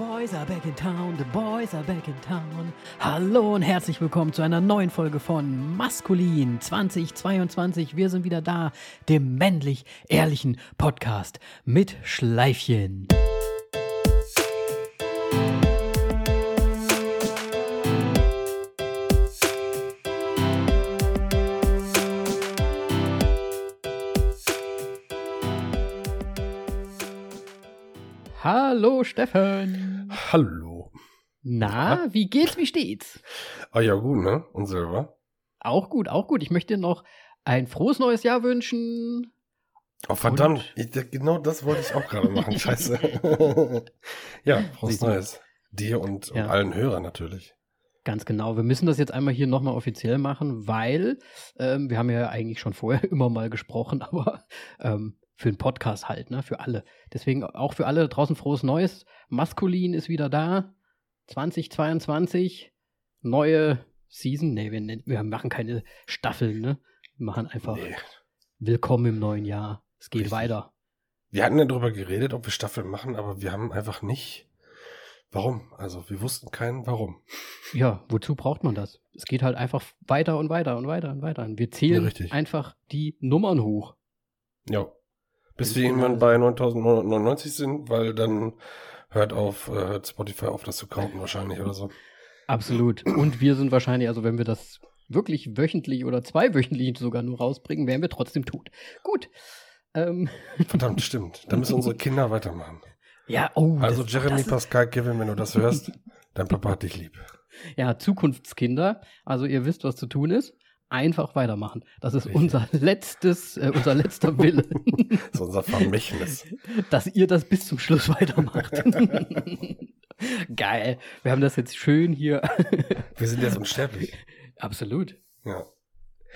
boys are back in town, the boys are back in town. Hallo und herzlich willkommen zu einer neuen Folge von Maskulin 2022. Wir sind wieder da, dem männlich ehrlichen Podcast mit Schleifchen. Hallo Steffen. Hallo. Na, wie geht's, wie steht's? Ah ja, gut, ne? Und selber? Auch gut, auch gut. Ich möchte dir noch ein frohes neues Jahr wünschen. Oh, verdammt. Ich, genau das wollte ich auch gerade machen. Scheiße. ja, frohes. Neues. Dir und, Ja. und allen Hörern natürlich. Ganz genau. Wir müssen das jetzt einmal hier nochmal offiziell machen, weil ähm, wir haben ja eigentlich schon vorher immer mal gesprochen, aber ähm, für einen Podcast halt, ne? Für alle. Deswegen auch für alle draußen frohes Neues. Maskulin ist wieder da. 2022. Neue Season. Nee, wir, wir machen keine Staffeln, ne? Wir machen einfach Nee. Willkommen im neuen Jahr. Es geht Richtig. weiter. Wir hatten ja darüber geredet, ob wir Staffeln machen, aber wir haben einfach nicht. Warum? Also, wir wussten keinen Warum. Ja, wozu braucht man das? Es geht halt einfach weiter und weiter und weiter und weiter. Und wir zählen Ja, einfach die Nummern hoch. Ja. Bis wir irgendwann bei 9099 sind, weil dann hört auf, äh, hört Spotify auf, das zu counten wahrscheinlich oder so. Absolut. Und wir sind wahrscheinlich, also wenn wir das wirklich wöchentlich oder zweiwöchentlich sogar nur rausbringen, wären wir trotzdem tot. Gut. Ähm, Verdammt, stimmt. Da müssen unsere Kinder weitermachen. ja, oh. Also das, Jeremy das Pascal Kevin, wenn du das hörst, dein Papa hat dich lieb. Ja, Zukunftskinder. Also ihr wisst, was zu tun ist. Einfach weitermachen. Das ist Richtig. unser letztes, äh, unser letzter Wille, Das ist unser Vermächtnis. dass ihr das bis zum Schluss weitermacht. Geil. Wir haben das jetzt schön hier. Wir sind jetzt unsterblich. Absolut. Ja.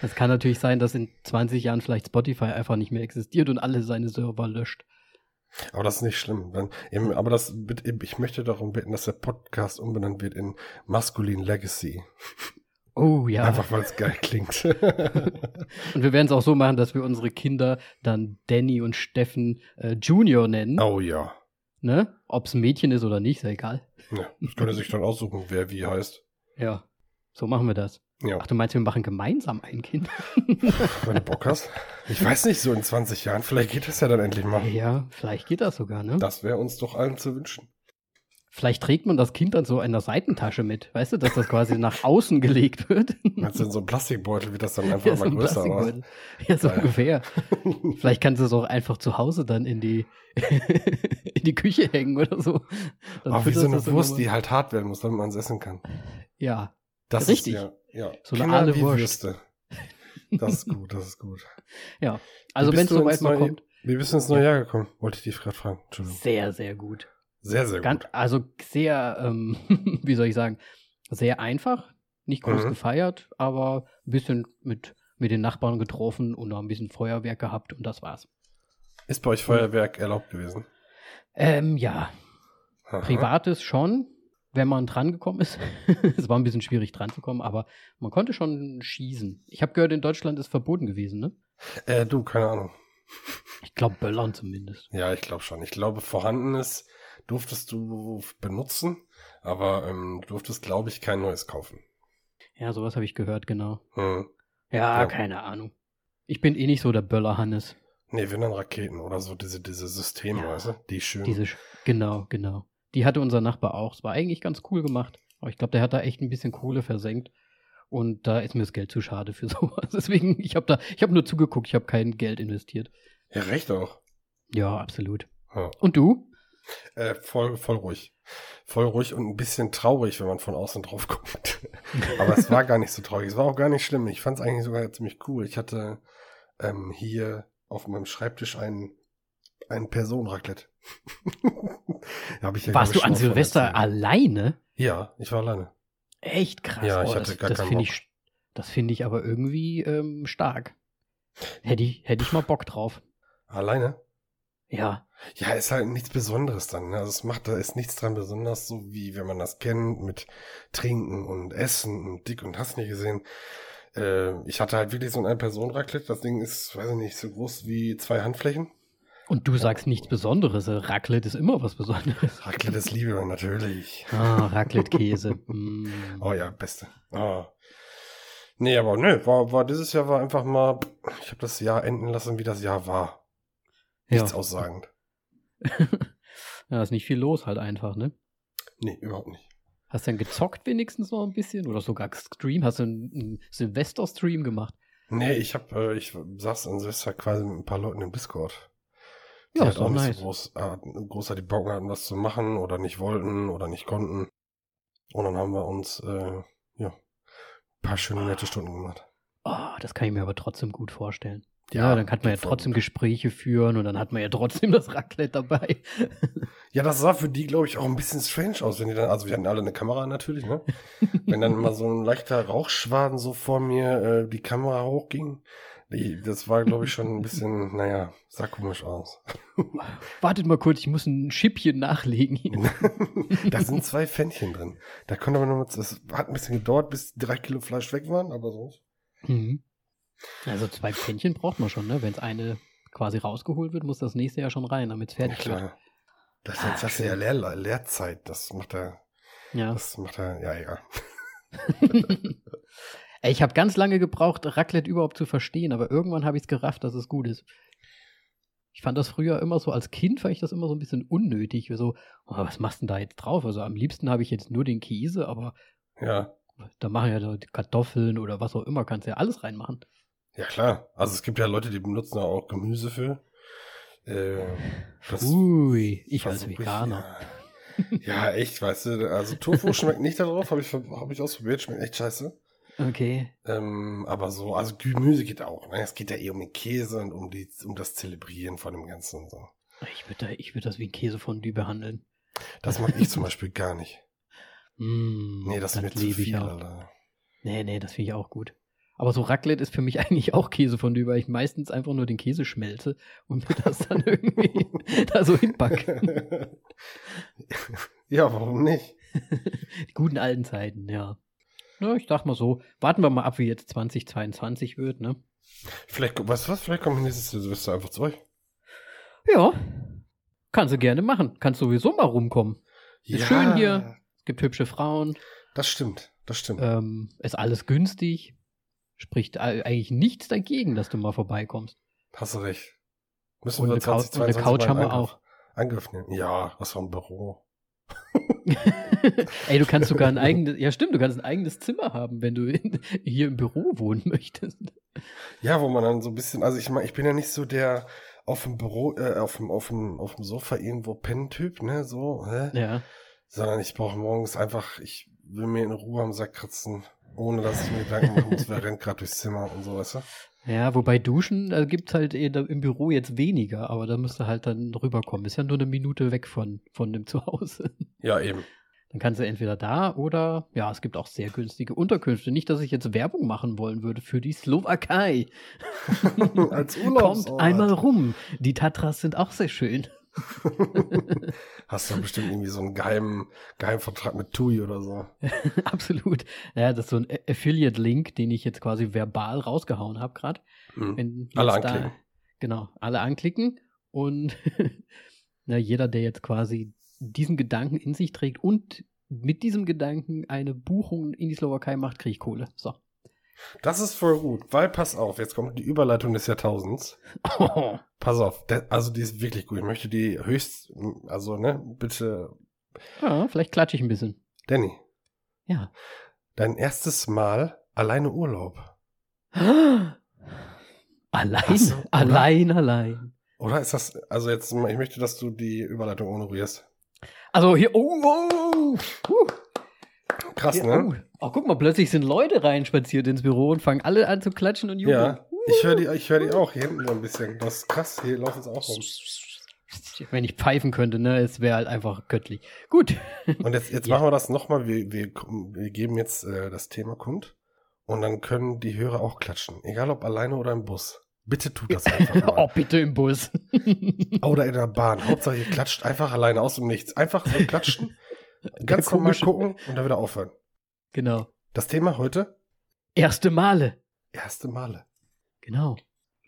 Es kann natürlich sein, dass in 20 Jahren vielleicht Spotify einfach nicht mehr existiert und alle seine Server löscht. Aber das ist nicht schlimm. Dann, eben, aber das, ich möchte darum bitten, dass der Podcast umbenannt wird in Maskulin Legacy. Oh ja. Einfach weil es geil klingt. Und wir werden es auch so machen, dass wir unsere Kinder dann Danny und Steffen äh, Junior nennen. oh ja. Ne? Ob es ein Mädchen ist oder nicht, ist ja egal. ja. Das könnte sich dann aussuchen, wer wie heißt. Ja. So machen wir das. Ja, Ach, du meinst, wir machen gemeinsam ein Kind? wenn du Bock hast. Ich weiß nicht, so in 20 Jahren, vielleicht geht das ja dann endlich mal. ja, vielleicht geht das sogar, ne? Das wäre uns doch allen zu wünschen. Vielleicht trägt man das Kind dann so in der Seitentasche mit. Weißt du, dass das quasi nach außen gelegt wird? Meinst du, in so einem Plastikbeutel wird das dann einfach Ja, so mal größer aus? Ja, so Ja. ungefähr. Vielleicht kannst du es auch einfach zu Hause dann in die, in die Küche hängen oder so. Dann Auch wie so eine Wurst, die halt hart werden muss, damit man es essen kann. Ja, Das Richtig. Ist, ja, ja. So eine wie Wurst. Das ist gut, das ist gut. ja. Also wenn es soweit mal kommt, Wie bist du ins neue Jahr gekommen? Wollte ich dich gerade fragen. Entschuldigung. sehr, sehr gut. Sehr, sehr Ganz, gut. also sehr, ähm, wie soll ich sagen, sehr einfach. Nicht groß Mhm. gefeiert, aber ein bisschen mit, mit den Nachbarn getroffen und noch ein bisschen Feuerwerk gehabt und das war's. Ist bei euch Feuerwerk erlaubt gewesen? Ähm, ja, Aha. Privates schon, wenn man drangekommen ist. es war ein bisschen schwierig dran zu kommen, aber man konnte schon schießen. Ich habe gehört, in Deutschland ist verboten gewesen, ne? Äh, du, keine Ahnung. Ich glaube, Böllern zumindest. Ja, ich glaube schon. Ich glaube, vorhandenes durftest du benutzen, aber ähm, du durftest, glaube ich, kein neues kaufen. Ja, sowas habe ich gehört, genau. Hm. Ja, Ja. keine Ahnung. Ich bin eh nicht so der Böller-Hannes. Nee, wenn dann Raketen oder so, diese, diese Systeme, Ja. weißt du? Die schön. Diese, genau, genau. Die hatte unser Nachbar auch. Es war eigentlich ganz cool gemacht. Aber ich glaube, der hat da echt ein bisschen Kohle versenkt. Und da ist mir das Geld zu schade für sowas. Deswegen, ich habe da, ich habe nur zugeguckt, ich habe kein Geld investiert. ja, recht auch. Ja, absolut. Ja. Und du? Äh, voll, voll ruhig. Voll ruhig und ein bisschen traurig, wenn man von außen drauf guckt. Aber es war gar nicht so traurig. Es war auch gar nicht schlimm. Ich fand es eigentlich sogar ziemlich cool. Ich hatte ähm, hier auf meinem Schreibtisch einen, einen Personenraclette. Ja, Warst du an Silvester alleine? Ja, ich war alleine. Echt krass. Ja, ich Oh, hatte das gar das finde ich, das finde ich aber irgendwie ähm, stark. Hätte ich, hätte ich mal Bock drauf. Alleine? Ja, Ja, ist halt nichts Besonderes dann. Ne? Also es macht, da ist nichts dran besonders, so wie wenn man das kennt mit Trinken und Essen und dick und hast nicht gesehen. Äh, ich hatte halt wirklich so ein Ein-Personen-Raclette. Das Ding ist, weiß ich nicht, so groß wie zwei Handflächen. Und du sagst nichts Besonderes. äh, Raclette ist immer was Besonderes. Raclette ist Liebe, natürlich. Ah, Raclette-Käse. Mm. Oh ja, beste. Oh. Nee, aber nö, war, war dieses Jahr war einfach mal, ich habe das Jahr enden lassen, wie das Jahr war. Nichts Ja. aussagend. ja, ist nicht viel los halt einfach, ne? Nee, überhaupt nicht. Hast du dann gezockt wenigstens noch ein bisschen? Oder sogar gestreamt? Hast du einen, einen Silvester-Stream gemacht? Nee, ich hab, äh, ich saß an Silvester quasi mit ein paar Leuten im Discord. Die Ja, halt auch nicht nice. so groß, äh, großartig Bock hatten, was zu machen oder nicht wollten oder nicht konnten. Und dann haben wir uns, äh, ja, ein paar schöne nette Stunden gemacht. Oh, das kann ich mir aber trotzdem gut vorstellen. Ja, Ja, dann kann man ja trotzdem gut. Gespräche führen und dann hat man ja trotzdem das Raclette dabei. Ja, das sah für die, glaube ich, auch ein bisschen strange aus, wenn die dann, also wir hatten alle eine Kamera natürlich, ne? wenn dann immer so ein leichter Rauchschwaden so vor mir äh, die Kamera hochging. Die, das war, glaube ich, schon ein bisschen, naja, sah komisch aus. Wartet mal kurz, ich muss ein Schippchen nachlegen hier. da sind zwei Pfännchen drin. Da konnte man nur, das hat ein bisschen gedauert, bis drei Kilo Fleisch weg waren, aber sonst. Mhm. Also zwei Pfännchen braucht man schon, ne? Wenn es eine quasi rausgeholt wird, muss das nächste ja schon rein, damit es Ja, fertig wird. klar. Das, Ah, ja Leer, Leerzeit. Das macht er, Ja. das macht er, ja, egal. Ich habe ganz lange gebraucht, Raclette überhaupt zu verstehen, aber irgendwann habe ich es gerafft, dass es gut ist. Ich fand das früher immer so, als Kind fand ich das immer so ein bisschen unnötig. So, oh, was machst du denn da jetzt drauf? Also am liebsten habe ich jetzt nur den Käse, aber Ja. da machen ja die Kartoffeln oder was auch immer, kannst ja alles reinmachen. Ja, klar. Also es gibt ja Leute, die benutzen da auch Gemüse für. Äh, Ui, ich als Veganer. ja. ja, echt, weißt du. Also Tofu schmeckt nicht da drauf, habe ich, hab ich ausprobiert, schmeckt echt scheiße. Okay. Ähm, aber so, also Gemüse geht auch. Ne? Es geht ja eh um den Käse und um, die, um das Zelebrieren von dem Ganzen und so. Ich würde da, ich würd das wie ein Käsefondue behandeln. Das mag ich zum Beispiel gar nicht. Mm, Nee, das ist mir zu viel. Alter. Nee, nee, das finde ich auch gut. Aber so Raclette ist für mich eigentlich auch Käsefondue, weil ich meistens einfach nur den Käse schmelze und mir das dann irgendwie da so hinpacke. ja, warum nicht? Die guten alten Zeiten, ja. Na, ich dachte mal so, warten wir mal ab, wie jetzt 2022 wird, ne? Vielleicht, du was, vielleicht kommen wir nächstes Silvester einfach zu euch. Ja, kannst du gerne machen. Kannst sowieso mal rumkommen. Ist schön hier. Es gibt hübsche Frauen, Das stimmt, das stimmt. ähm, ist alles günstig. Spricht ei- eigentlich nichts dagegen, dass du mal vorbeikommst. Hast du recht. Müssen Und wir eine, Couch, und eine 2022 Couch haben wir auch. Angriff nehmen. Ja, was für ein Büro. Ey, du kannst sogar ein eigenes, ja stimmt, du kannst ein eigenes Zimmer haben, wenn du in, hier im Büro wohnen möchtest. Ja, wo man dann so ein bisschen, also ich meine, ich bin ja nicht so der auf dem Büro, äh, auf dem, auf dem, auf dem Sofa irgendwo pennen-Typ, ne, so, hä? Ja. Sondern ich brauche morgens einfach, ich will mir in Ruhe am Sack kratzen, ohne dass ich mir Gedanken machen muss, wer rennt gerade durchs Zimmer und so, weißt du? Ja, wobei Duschen, da gibt es halt eh im Büro jetzt weniger, aber da müsst ihr halt dann rüberkommen. Ist ja nur eine Minute weg von, von dem Zuhause. Ja, eben. Dann kannst du entweder da oder, ja, es gibt auch sehr günstige Unterkünfte. Nicht, dass ich jetzt Werbung machen wollen würde für die Slowakei. Als Kommt Urlaubsort. einmal rum. Die Tatras sind auch sehr schön. Hast du bestimmt irgendwie so einen geheimen, Geheimvertrag mit TUI oder so. Absolut. Ja, das ist so ein Affiliate-Link, den ich jetzt quasi verbal rausgehauen habe gerade. Hm. Wenn Alle anklicken. genau, alle anklicken und na, jeder, der jetzt quasi diesen Gedanken in sich trägt und mit diesem Gedanken eine Buchung in die Slowakei macht, kriegt Kohle. So. Das ist voll gut, weil pass auf, jetzt kommt die Überleitung des Jahrtausends. Pass auf, der, also die ist wirklich gut. Ich möchte die höchst, also ne, bitte, ja, vielleicht klatsche ich ein bisschen. Danny, Ja. dein erstes Mal alleine Urlaub. Allein, du, allein, allein. Oder ist das, also jetzt, ich möchte, dass du die Überleitung honorierst. Also hier, oh, oh, huh. Krass, Hier, ne? oh. oh, guck mal, plötzlich sind Leute reinspaziert ins Büro und fangen alle an zu klatschen und jubeln. Ja, ich höre die, ich höre die auch hier hinten so ein bisschen. Das ist krass, hier laufen sie auch rum. Wenn ich pfeifen könnte, ne, es wäre halt einfach göttlich. Gut. Und jetzt, jetzt Ja. machen wir das nochmal. Wir, wir, wir geben jetzt äh, das Thema kund. Und dann können die Hörer auch klatschen. Egal ob alleine oder im Bus. Bitte tut das einfach oh, mal. bitte im Bus. Oder in der Bahn. Hauptsache ihr klatscht einfach alleine aus dem Nichts. Einfach klatschen, ganz normal gucken und dann wieder aufhören. genau. Das Thema heute? Erste Male. Erste Male. Genau.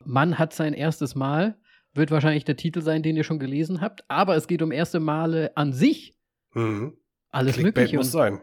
Mann hat sein erstes Mal, wird wahrscheinlich der Titel sein, den ihr schon gelesen habt. Aber es geht um erste Male an sich. Mhm. Alles Clickbait Mögliche. muss sein.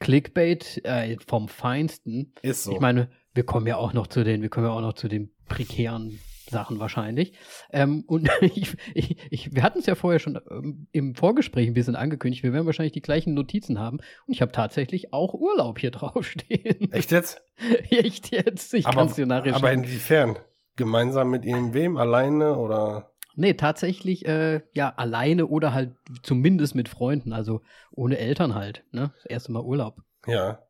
Clickbait äh, vom Feinsten. Ist so. Ich meine, wir kommen ja auch noch zu den, wir kommen ja auch noch zu den prekären Sachen wahrscheinlich. Ähm, und ich, ich, ich, wir hatten es ja vorher schon ähm, im Vorgespräch ein bisschen angekündigt, wir werden wahrscheinlich die gleichen Notizen haben. Und ich habe tatsächlich auch Urlaub hier draufstehen. Echt jetzt? Echt jetzt? Ich kann es dir nachher aber schicken. inwiefern? Gemeinsam mit irgendwem? Alleine oder? Nee, tatsächlich, äh, ja, alleine oder halt zumindest mit Freunden, also ohne Eltern halt, ne? Das erste Mal Urlaub. Ja.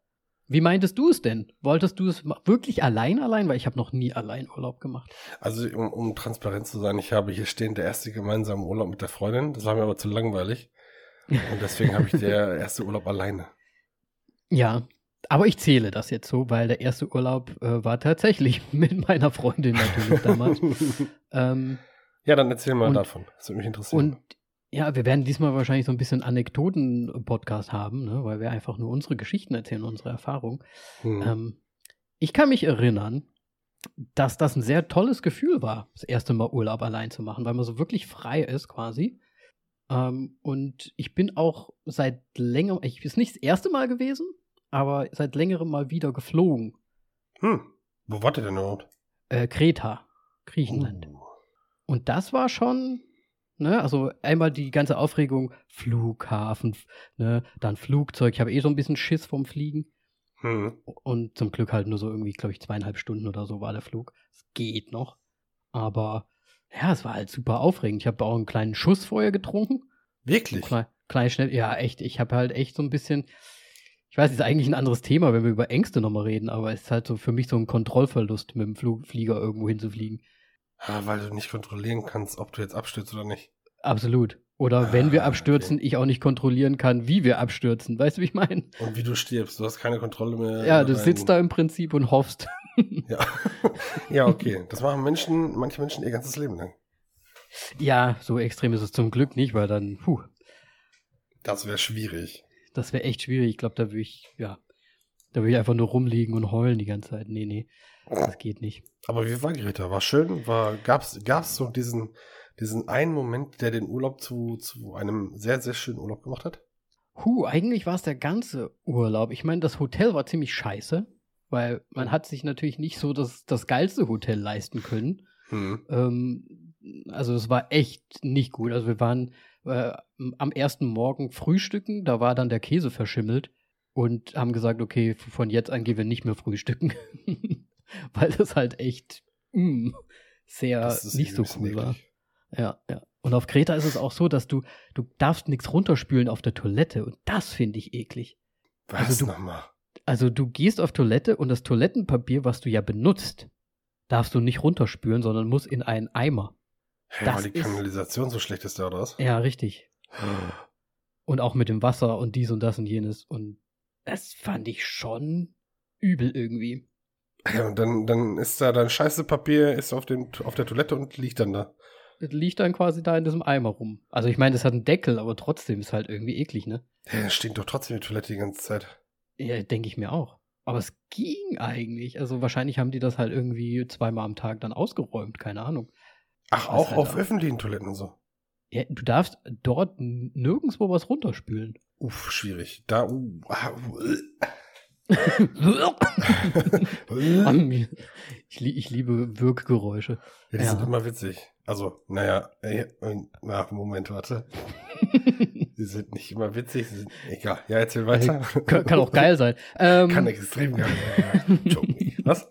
Wie meintest du es denn? Wolltest du es wirklich allein allein? Weil ich habe noch nie allein Urlaub gemacht. Also um, um transparent zu sein, ich habe hier stehen der erste gemeinsame Urlaub mit der Freundin. Das war mir aber zu langweilig. Und deswegen habe ich der erste Urlaub alleine. Ja, aber ich zähle das jetzt so, weil der erste Urlaub äh, war tatsächlich mit meiner Freundin natürlich damals. ähm, ja, dann erzähl mal Und- davon. Das würde mich interessieren. und ja, wir werden diesmal wahrscheinlich so ein bisschen Anekdoten-Podcast haben, ne? weil wir einfach nur unsere Geschichten erzählen, unsere Erfahrungen. Hm. Ähm, ich kann mich erinnern, dass das ein sehr tolles Gefühl war, das erste Mal Urlaub allein zu machen, weil man so wirklich frei ist quasi. Ähm, und ich bin auch seit längerem, ich ist nicht das erste Mal gewesen, aber seit längerem mal wieder geflogen. Hm. Wo wart ihr denn überhaupt? Äh, Kreta, Griechenland. Uh. Und das war schon, ne, also einmal die ganze Aufregung, Flughafen, ne, dann Flugzeug. Ich habe eh so ein bisschen Schiss vom Fliegen. Hm. Und zum Glück halt nur so irgendwie, glaube ich, zweieinhalb Stunden oder so war der Flug. Es geht noch. Aber ja, es war halt super aufregend. Ich habe auch einen kleinen Schuss vorher getrunken. Wirklich? Klein, klein schnell. Ja, echt. Ich habe halt echt so ein bisschen. Ich weiß, es ist eigentlich ein anderes Thema, wenn wir über Ängste nochmal reden, aber es ist halt so für mich so ein Kontrollverlust, mit dem Flug, Flieger irgendwo hinzufliegen. Ja, weil du nicht kontrollieren kannst, ob du jetzt abstürzt oder nicht. Absolut. Oder wenn wir Ah, abstürzen, ich auch nicht kontrollieren kann, wie wir abstürzen. Weißt du, wie ich meine? Und wie du stirbst. Du hast keine Kontrolle mehr. Ja, du sitzt da im Prinzip und hoffst. Ja. ja, okay. Das machen Menschen, manche Menschen ihr ganzes Leben lang. Ja, so extrem ist es zum Glück nicht, weil dann, puh, Das wäre schwierig. das wäre echt schwierig. Ich glaube, da würde ich, ja, da würde ich einfach nur rumliegen und heulen die ganze Zeit. Nee, nee, das geht nicht. Aber wie war Greta? War schön? War, gab's, gab's so diesen, diesen einen Moment, der den Urlaub zu, zu einem sehr, sehr schönen Urlaub gemacht hat? Puh, eigentlich war es der ganze Urlaub. Ich meine, das Hotel war ziemlich scheiße, weil man hat sich natürlich nicht so das, das geilste Hotel leisten können. Hm. Ähm, also es war echt nicht gut. Also wir waren äh, am ersten Morgen frühstücken, da war dann der Käse verschimmelt und haben gesagt, okay, von jetzt an gehen wir nicht mehr frühstücken. Weil das halt echt mm, sehr nicht so cool war. Ja, ja. Und auf Kreta ist es auch so, dass du, du darfst nichts runterspülen auf der Toilette und das finde ich eklig. Was Also du- nochmal? Also du gehst auf Toilette und das Toilettenpapier, was du ja benutzt, darfst du nicht runterspülen, sondern muss in einen Eimer. Hä, das weil die ist- Kanalisation so schlecht ist da, oder was? Ja, richtig. Und auch mit dem Wasser und dies und das und jenes. Und das fand ich schon übel irgendwie. Ja, und dann, dann ist da dein scheiße Papier ist auf, dem, auf der Toilette und liegt dann da. Das liegt dann quasi da in diesem Eimer rum. Also ich meine, das hat einen Deckel, aber trotzdem ist halt irgendwie eklig, ne? Da steht doch trotzdem die Toilette die ganze Zeit. Ja, denke ich mir auch. Aber es ging eigentlich. Also wahrscheinlich haben die das halt irgendwie zweimal am Tag dann ausgeräumt, keine Ahnung. Ach, Was auch halt auf auch. öffentlichen Toiletten und so. Ja, du darfst dort nirgendwo was runterspülen. Uff, schwierig. Da, uh, ah, uh, ich, ich liebe Wirkgeräusche. Ja, die Ja. sind immer witzig. Also, naja, äh, äh, na, Moment, warte. Die sind nicht immer witzig, sie sind, egal. Ja, erzähl weiter. kann, kann auch geil sein. Ähm, Kann extrem geil sein. Was?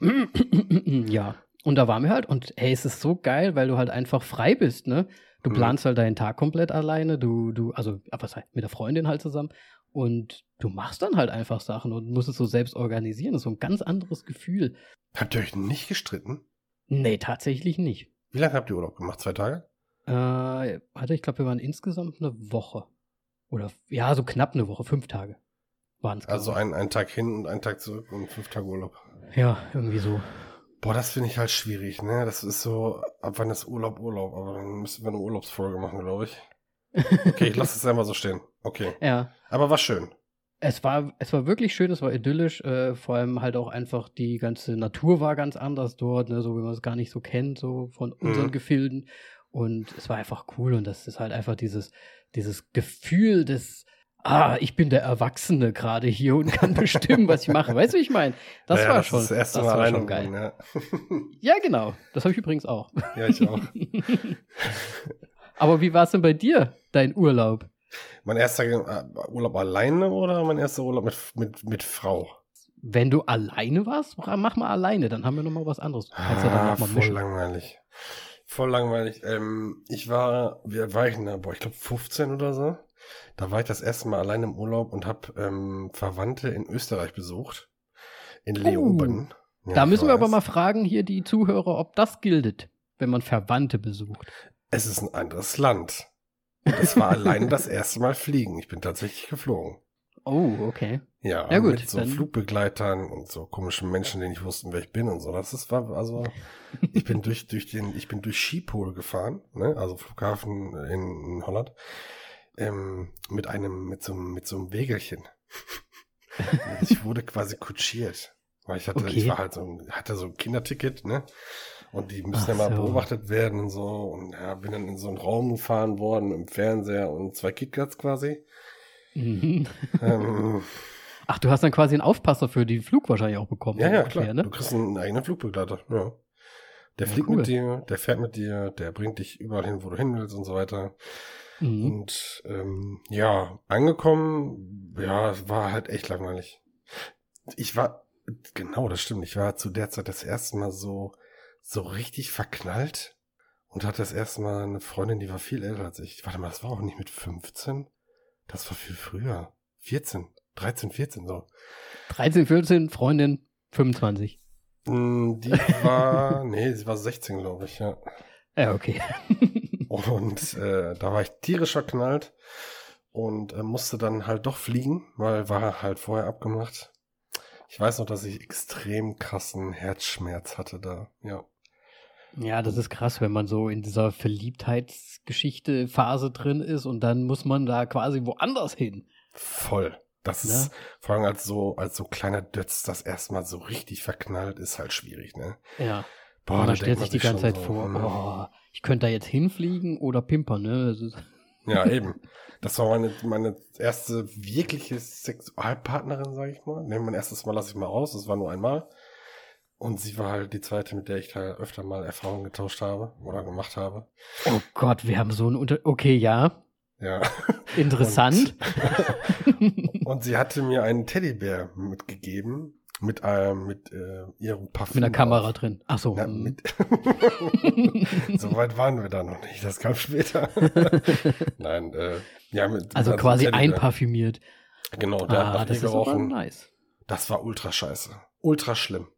ja. Und da waren wir halt und hey, es ist so geil, weil du halt einfach frei bist, ne? Du Mhm. planst halt deinen Tag komplett alleine, du, du, also, was heißt, mit der Freundin halt zusammen und du machst dann halt einfach Sachen und musst es so selbst organisieren. Das ist so ein ganz anderes Gefühl. Habt ihr euch nicht gestritten? Nee, tatsächlich nicht. Wie lange habt ihr Urlaub gemacht? Zwei Tage? Äh, warte, ich glaube, wir waren insgesamt eine Woche. Oder, ja, so knapp eine Woche, fünf Tage waren es. Also ein, ein Tag hin und ein Tag zurück und fünf Tage Urlaub. Ja, irgendwie so. Boah, das finde ich halt schwierig, ne? Das ist so, ab wann ist Urlaub Urlaub? Aber dann müssen wir eine Urlaubsfolge machen, glaube ich. Okay, ich lasse es einfach so stehen. Okay. Ja. Aber war schön. Es war, es war wirklich schön, es war idyllisch, äh, vor allem halt auch einfach die ganze Natur war ganz anders dort, ne, so wie man es gar nicht so kennt, so von unseren Mhm. Gefilden. Und es war einfach cool und das ist halt einfach dieses, dieses Gefühl des, ah, ich bin der Erwachsene gerade hier und kann bestimmen, was ich mache. Weißt du, wie ich meine? Das Ja, war das schon, das erste das Mal war schon geil. Ja. Ja, genau. Das habe ich übrigens auch. ja, ich auch. Aber wie war es denn bei dir, dein Urlaub? Mein erster äh, Urlaub alleine oder mein erster Urlaub mit, mit, mit Frau? Wenn du alleine warst, mach mal alleine, dann haben wir noch mal was anderes. Kannst ja Ah, mal voll mischen. langweilig. Voll langweilig. Ähm, ich war, wie alt war ich denn da? Boah, ich glaube 15 oder so. Da war ich das erste Mal allein im Urlaub und habe ähm, Verwandte in Österreich besucht. In Leoben. Ja, Oh, Da ich müssen wir aber mal fragen, hier die Zuhörer, ob das gilt, wenn man Verwandte besucht. Es ist ein anderes Land. Es war allein das erste Mal fliegen. Ich bin tatsächlich geflogen. Oh, okay. Ja, Ja, gut, mit so dann- Flugbegleitern und so komischen Menschen, die nicht wussten, wer ich bin und so. Das ist, war, also, ich bin durch, durch den, ich bin durch Schiphol gefahren, ne, also Flughafen in, in Holland, ähm, mit einem, mit so, einem- mit so einem Wägelchen. ich wurde quasi kutschiert. Weil ich hatte, Okay. ich war halt so, hatte so ein Kinderticket, ne, und die müssen Ach ja mal so. beobachtet werden und so, und ja, bin dann in so einen Raum gefahren worden, im Fernseher und zwei KitKats quasi. Mhm. ähm, Ach, du hast dann quasi einen Aufpasser für den Flug wahrscheinlich auch bekommen. Ja, ja, klar. Ne? Du kriegst einen eigenen Flugbegleiter, ja. Der Ja, fliegt cool. mit dir, der fährt mit dir, der bringt dich überall hin, wo du hin willst und so weiter. Mhm. Und ähm, ja, angekommen, ja, es war halt echt langweilig. Ich war, genau, das stimmt, ich war zu der Zeit das erste Mal so, so richtig verknallt und hatte das erste Mal eine Freundin, die war viel älter als ich. Warte mal, das war auch nicht mit 15? Das war viel früher. 14, 13, 14 so. 13, 14, Freundin, 25. Mm, Die war, nee, sie war 16, glaube ich, ja. Ja, okay. Und äh, da war ich tierisch verknallt und äh, musste dann halt doch fliegen, weil war halt vorher abgemacht. Ich weiß noch, dass ich extrem krassen Herzschmerz hatte da, ja. Ja, das ist krass, wenn man so in dieser Verliebtheitsgeschichte Phase drin ist und dann muss man da quasi woanders hin. Voll. Das Ne? ist, vor allem als so, als so kleiner Dötz das erstmal so richtig verknallt, ist halt schwierig, ne? Ja. Boah, und da man stellt sich die ganze Zeit so, vor, hm. oh, ich könnte da jetzt hinfliegen oder pimpern, ne? Ja, eben. Das war meine, meine erste wirkliche Sexualpartnerin, sage ich mal. Ne, mein erstes Mal lasse ich mal raus, das war nur einmal. Und sie war halt die zweite, mit der ich da öfter mal Erfahrungen getauscht habe oder gemacht habe. oh Gott, wir haben so ein Unter... Okay, ja, Ja. interessant. Und sie hatte mir einen Teddybär mitgegeben mit, äh, mit äh, ihrem Parfüm. Mit einer Kamera auf. drin. Ach so. Ja, hm. mit so weit waren wir da noch nicht, das kam später. Nein, äh, ja, mit, also quasi Teddybär. einparfümiert. Genau, der Ah, das ist aber gerochen. nice. Das war ultra scheiße. Ultra schlimm.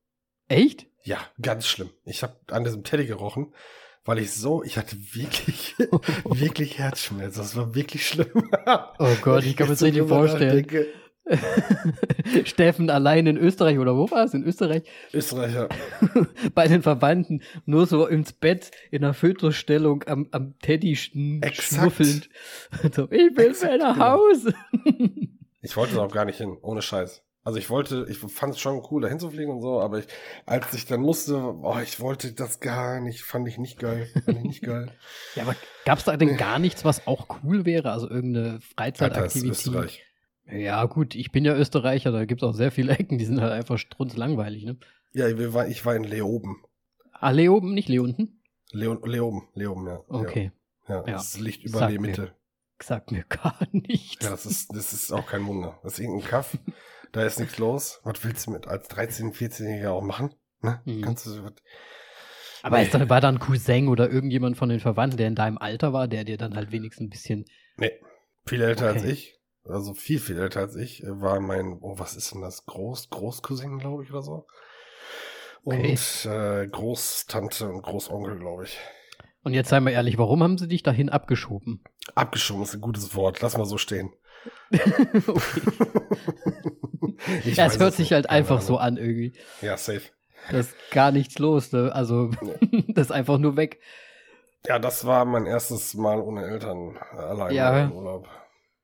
Echt? Ja, ganz schlimm. Ich habe an diesem Teddy gerochen, weil ich so, ich hatte wirklich, wirklich Herzschmerz. Das war wirklich schlimm. Oh Gott, ich kann mir das richtig vorstellen. Steffen allein in Österreich oder wo war es? In Österreich Österreicher. bei den Verwandten nur so ins Bett in einer Fötusstellung am, am Teddy schn Exakt. schnuffelnd. So, ich will Exakt, mehr nach genau. Hause. Ich wollte da auch gar nicht hin, ohne Scheiß. Also ich wollte, ich fand es schon cool, da hinzufliegen und so, aber ich, als ich dann musste, oh, ich wollte das gar nicht, fand ich nicht geil. Fand ich nicht geil. ja, aber gab's da denn gar nichts, was auch cool wäre? Also irgendeine Freizeitaktivität? Österreich. Ja, gut, ich bin ja Österreicher, da gibt's auch sehr viele Ecken, die sind halt einfach strunzlangweilig, ne? Ja, wir war, ich war in Leoben. Ah, Leoben, nicht Leonten? Leon, Leoben, Leoben, ja. Okay, Ja, ja, Ja. das liegt über Sag die mir. Mitte. sagt mir gar nichts. Ja, das ist, das ist auch kein Wunder. Das ist irgendein Kaff. Da ist nichts los. Was willst du mit als 13-, 14-Jähriger auch machen? Ne? Mhm. Kannst du was- Aber Nee. ist da, war da ein Cousin oder irgendjemand von den Verwandten, der in deinem Alter war, der dir dann halt wenigstens ein bisschen. Nee, viel älter als Okay. ich. Also viel, viel älter als ich. äh, War mein, oh, was ist denn das? Groß, Großcousin, glaube ich, oder so. Und Okay. äh, Großtante und Großonkel, glaube ich. Und jetzt sei mal ehrlich, warum haben sie dich dahin abgeschoben? Abgeschoben ist ein gutes Wort. Lass mal so stehen. Ja, es hört sich halt einfach so an irgendwie. Ja, safe. Da ist gar nichts los. Ne? Also, das ist einfach nur weg. Ja, das war mein erstes Mal ohne Eltern alleine Ja. im Urlaub.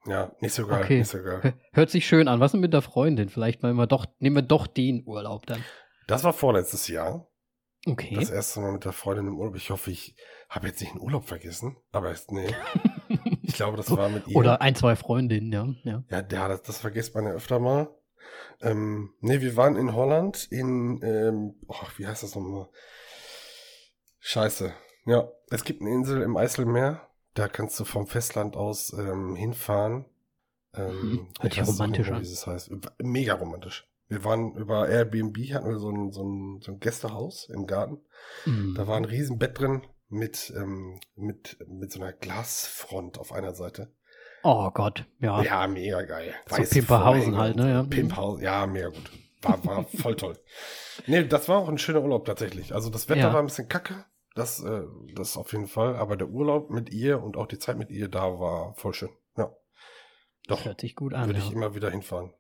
Ja, nicht so geil, Okay. nicht so geil. Hört sich schön an. Was denn mit der Freundin? Vielleicht nehmen wir doch, nehmen wir doch den Urlaub dann. Das war vorletztes Jahr. Okay. Das erste Mal mit der Freundin im Urlaub. Ich hoffe, ich habe jetzt nicht einen Urlaub vergessen. Aber ist, nee. Ich glaube, das war mit ihr. Oder ein, zwei Freundinnen, ja. ja. Ja, ja das, das vergisst man ja öfter mal. Ähm, nee, wir waren in Holland in, ähm, oh, wie heißt das nochmal? Scheiße. Ja, es gibt eine Insel im Eiselmeer. Da kannst du vom Festland aus ähm, hinfahren. Ähm, Mhm. Hört ich sich romantisch an. Wie es heißt. Mega romantisch. Wir waren über Airbnb, hatten wir so ein, so ein, so ein Gästehaus im Garten. Mhm. Da war ein riesen Bett drin mit, ähm, mit, mit so einer Glasfront auf einer Seite. Oh Gott, ja. Ja, mega geil. So Pimperhausen halt, ne, ja. Pimperhausen, ja, mega gut. War, war voll toll. Nee, das war auch ein schöner Urlaub tatsächlich. Also das Wetter Ja. war ein bisschen kacke. Das, äh, das auf jeden Fall. Aber der Urlaub mit ihr und auch die Zeit mit ihr da war voll schön. Ja. Doch, Das hört sich gut an. würde Ja. ich immer wieder hinfahren.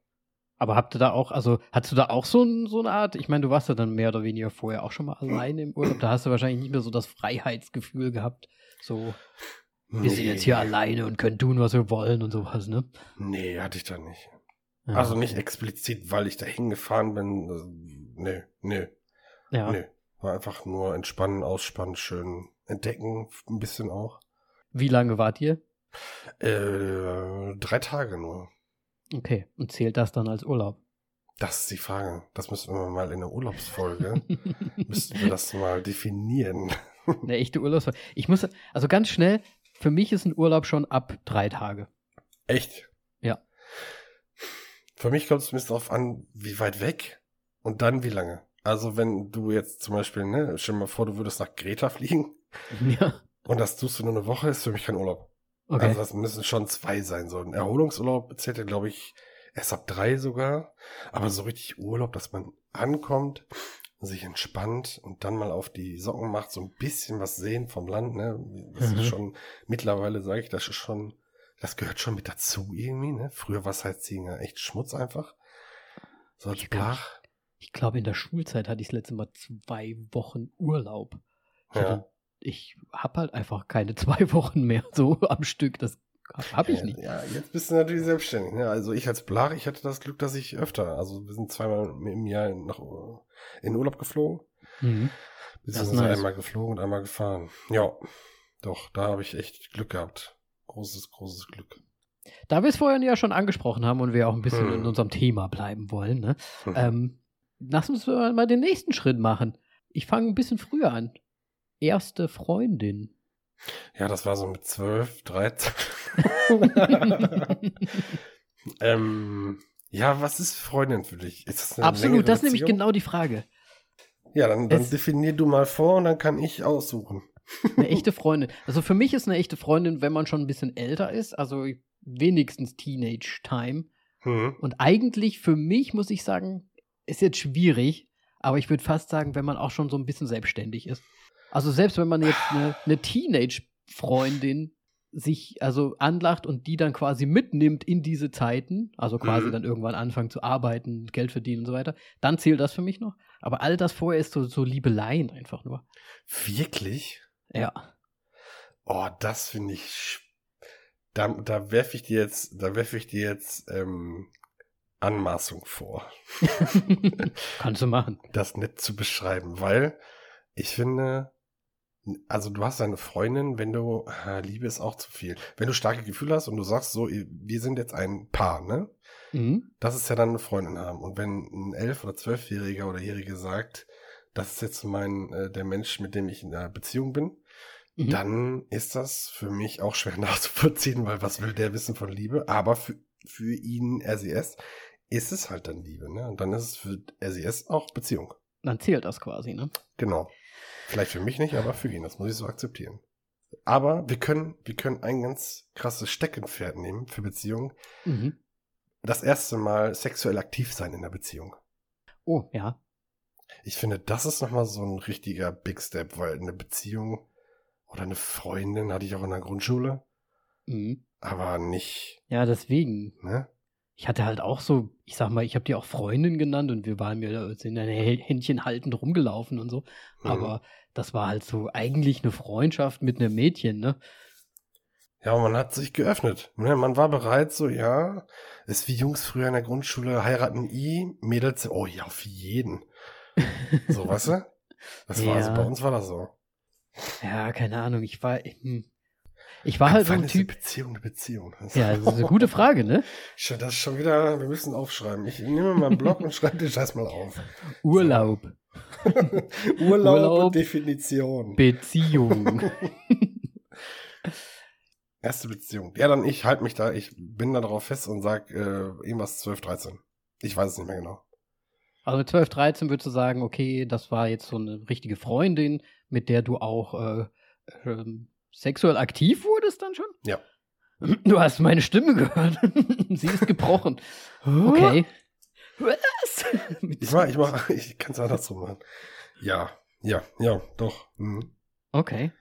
Aber habt ihr da auch, also hattest du da auch so, so eine Art, ich meine, du warst ja dann mehr oder weniger vorher auch schon mal alleine im Urlaub, da hast du wahrscheinlich nicht mehr so das Freiheitsgefühl gehabt, so, wir sind jetzt hier alleine und können tun, was wir wollen und sowas, ne? Nee, hatte ich da nicht. Ja. Also nicht explizit, weil ich da hingefahren bin. Das- Nee, nee, ja. nee. War einfach nur entspannen, ausspannen, schön entdecken, ein bisschen auch. Wie lange wart ihr? Äh, drei Tage nur. Okay, und zählt das dann als Urlaub? Das ist die Frage. Das müssen wir mal in der Urlaubsfolge, müssten wir das mal definieren. Eine echte Urlaubsfahrt. Ich muss, also ganz schnell, für mich ist ein Urlaub schon ab drei Tage. Echt? Ja. Für mich kommt es ein bisschen darauf an, wie weit weg und dann wie lange. Also wenn du jetzt zum Beispiel, ne, stell dir mal vor, du würdest nach Greta fliegen Ja. und das tust du nur eine Woche, ist für mich kein Urlaub. Okay. Also das müssen schon zwei sein. So ein Erholungsurlaub zählt ja, glaube ich, erst ab drei sogar. Aber so richtig Urlaub, dass man ankommt, sich entspannt und dann mal auf die Socken macht, so ein bisschen was sehen vom Land. Ne? Das Mhm. ist schon, mittlerweile sage ich, das ist schon, das gehört schon mit dazu irgendwie. Ne? Früher war es halt ja echt Schmutz einfach. So als Blach. Ich glaube, in der Schulzeit hatte ich das letzte Mal zwei Wochen Urlaub. Ich, Ja. hatte, ich habe halt einfach keine zwei Wochen mehr so am Stück. Das habe ich nicht. Ja, jetzt bist du natürlich selbstständig. Ne? Also ich als Blach, ich hatte das Glück, dass ich öfter, also wir sind zweimal im Jahr nach, in Urlaub geflogen. Mhm. Beziehungsweise nice. einmal geflogen und einmal gefahren. Ja, doch, da habe ich echt Glück gehabt. Großes, großes Glück. Da wir es vorhin ja schon angesprochen haben und wir auch ein bisschen Hm. in unserem Thema bleiben wollen, ne? Hm. ähm, lass uns mal den nächsten Schritt machen. Ich fange ein bisschen früher an. Erste Freundin. Ja, das war so mit 12, 13. ähm, ja, was ist Freundin für dich? Ist das Absolut, das ist nämlich genau die Frage. Ja, dann, dann Es- definier du mal vor und dann kann ich aussuchen. Eine echte Freundin. Also für mich ist eine echte Freundin, wenn man schon ein bisschen älter ist, also wenigstens Teenage-Time. Hm. Und eigentlich für mich, muss ich sagen, ist jetzt schwierig, aber ich würde fast sagen, wenn man auch schon so ein bisschen selbstständig ist. Also selbst wenn man jetzt eine, eine Teenage-Freundin sich also anlacht und die dann quasi mitnimmt in diese Zeiten, also quasi Mhm. dann irgendwann anfangen zu arbeiten, Geld verdienen und so weiter, dann zählt das für mich noch. Aber all das vorher ist so, so Liebeleien einfach nur. Wirklich? Ja. Oh, das finde ich. Da, da werfe ich dir jetzt, da werfe ich dir jetzt ähm, Anmaßung vor. Kannst du machen. das nett zu beschreiben, weil ich finde, also du hast eine Freundin, wenn du, Liebe ist auch zu viel. Wenn du starke Gefühle hast und du sagst so, wir sind jetzt ein Paar, ne? Mhm. Das ist ja dann eine Freundin haben. Und wenn ein elf- oder zwölfjähriger oder jährige sagt, das ist jetzt mein, äh, der Mensch, mit dem ich in einer Beziehung bin, Mhm. dann ist das für mich auch schwer nachzuvollziehen, weil was will der wissen von Liebe? Aber für, für ihn, RCS, ist es halt dann Liebe, ne? Und dann ist es für RCS auch Beziehung. Dann zählt das quasi, ne? Genau. Vielleicht für mich nicht, aber für ihn. Das muss ich so akzeptieren. Aber wir können, wir können ein ganz krasses Steckenpferd nehmen für Beziehungen. Mhm. Das erste Mal sexuell aktiv sein in der Beziehung. Oh, ja. Ich finde, das ist nochmal so ein richtiger Big Step, weil eine Beziehung oder eine Freundin hatte ich auch in der Grundschule, Mhm. aber nicht, Ja, deswegen. ne? Ich hatte halt auch so, ich sag mal, ich habe die auch Freundin genannt und wir waren mir dann Hä- Händchen haltend rumgelaufen und so. Mhm. Aber das war halt so eigentlich eine Freundschaft mit einem Mädchen, ne? Ja, man hat sich geöffnet. Ne? Man war bereit, so, ja, ist wie Jungs früher in der Grundschule, heiraten I, Mädels, oh ja, auf jeden. so, weißt du? Das ja. war, also bei uns war das so. Ja, keine Ahnung, ich war, hm. Ich war halt so ein Typ. Beziehung, eine Beziehung. Ja, das ist eine gute Frage, ne? Das ist schon wieder, wir müssen aufschreiben. Ich nehme mal einen Block und schreibe den Scheiß mal auf. Urlaub. Urlaub, Urlaub, Definition. Beziehung. Erste Beziehung. Ja, dann ich halte mich da, ich bin da drauf fest und sag äh, irgendwas 12, 13. Ich weiß es nicht mehr genau. Also mit 12, 13 würdest du sagen, okay, das war jetzt so eine richtige Freundin, mit der du auch äh, äh, sexuell aktiv wurdest dann schon? Ja. Du hast meine Stimme gehört. Sie ist gebrochen. Okay. Was? ich mach, ich mach, ich kann es andersrum machen. Ja, ja, ja, doch. Mhm. Okay.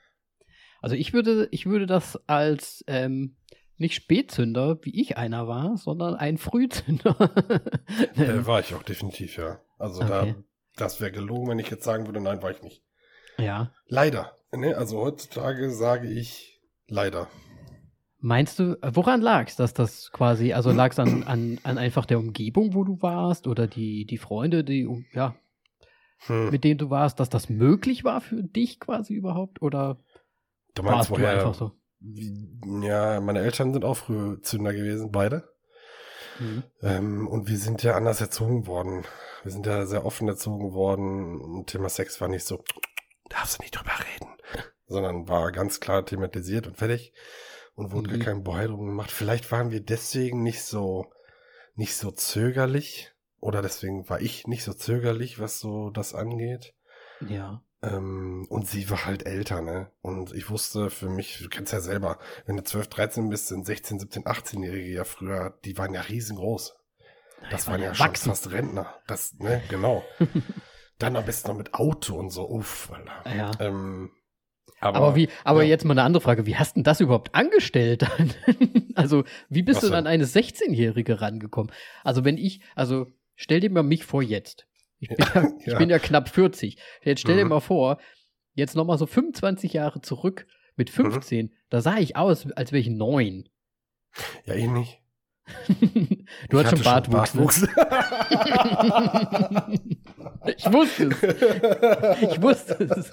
Also ich würde, ich würde das als ähm, nicht Spätzünder, wie ich einer war, sondern ein Frühzünder. äh, war ich auch definitiv, ja. Also okay. da, das wäre gelogen, wenn ich jetzt sagen würde, nein, war ich nicht. Ja. Leider. Ne? Also heutzutage sage ich leider. Meinst du, woran lag es, dass das quasi, also lag es an, an, an einfach der Umgebung, wo du warst oder die, die Freunde, die, ja, hm. mit denen du warst, dass das möglich war für dich quasi überhaupt oder Du meinst, woher? einfach so? Ja, meine Eltern sind auch früher Zünder gewesen, beide. Mhm. Ähm, und wir sind ja anders erzogen worden. Wir sind ja sehr offen erzogen worden. Thema Sex war nicht so, darfst du nicht drüber reden. Sondern war ganz klar thematisiert und fertig. Und wurde mhm. gar kein Boy drum gemacht. Vielleicht waren wir deswegen nicht so, nicht so zögerlich. Oder deswegen war ich nicht so zögerlich, was so das angeht. Ja. Ähm, und sie war halt älter, ne? Und ich wusste für mich, du kennst ja selber, wenn du 12, 13 bist, sind 16, 17, 18-Jährige ja früher, die waren ja riesengroß. Das waren, waren ja schon fast Rentner. Das, ne, genau. Dann am besten noch mit Auto und so, uff, Alter. Ja. Ähm, aber, aber, wie, aber ja. jetzt mal eine andere Frage, wie hast du das überhaupt angestellt? also, wie bist Was du an eine 16-Jährige rangekommen? Also, wenn ich, also, stell dir mal mich vor jetzt. Ich bin ja, ich ja. Bin ja knapp 40. Jetzt stell dir mhm. mal vor, jetzt nochmal so 25 Jahre zurück mit 15, mhm. da sah ich aus, als wäre ich neun. Ja, ich nicht. Du ich hast schon Bartwuchs. Schon Bartwuchs. ich wusste es. Ich wusste es.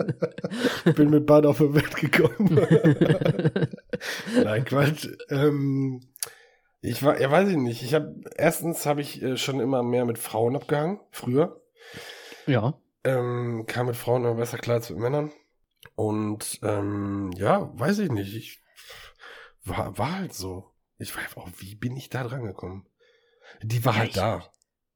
Ich bin mit Bart auf die Welt gekommen. Nein, Quatsch. Ähm, ich war, ja, weiß ich nicht. Ich habe erstens habe ich äh, schon immer mehr mit Frauen abgehangen, früher. Ja. Ähm, kam mit Frauen immer besser klar als mit Männern. Und ähm, ja, weiß ich nicht. Ich war, war halt so. Ich weiß auch, wie bin ich da dran gekommen? Die war ja, halt ich, da.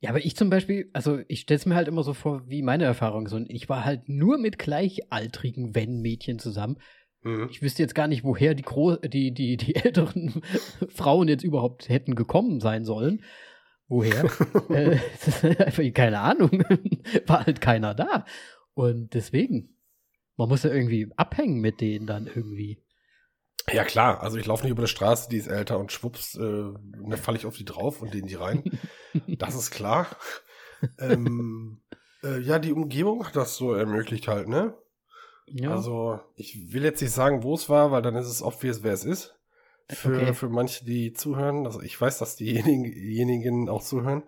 Ja, aber ich zum Beispiel, also ich stelle es mir halt immer so vor, wie meine Erfahrung so. Ich war halt nur mit gleichaltrigen Wenn-Mädchen zusammen. Mhm. Ich wüsste jetzt gar nicht, woher die, Gro die, die, die älteren Frauen jetzt überhaupt hätten gekommen sein sollen. Woher? äh, keine Ahnung. War halt keiner da. Und deswegen, man muss ja irgendwie abhängen mit denen dann irgendwie. Ja klar, also ich laufe nicht über die Straße, die ist älter und schwupps, äh, dann falle ich auf die drauf und denen die rein. das ist klar. ähm, äh, ja, die Umgebung hat das so ermöglicht halt, ne? Ja. Also ich will jetzt nicht sagen, wo es war, weil dann ist es obvious, wer es ist. Für, okay. für manche, die zuhören. Also ich weiß, dass diejenigen auch zuhören.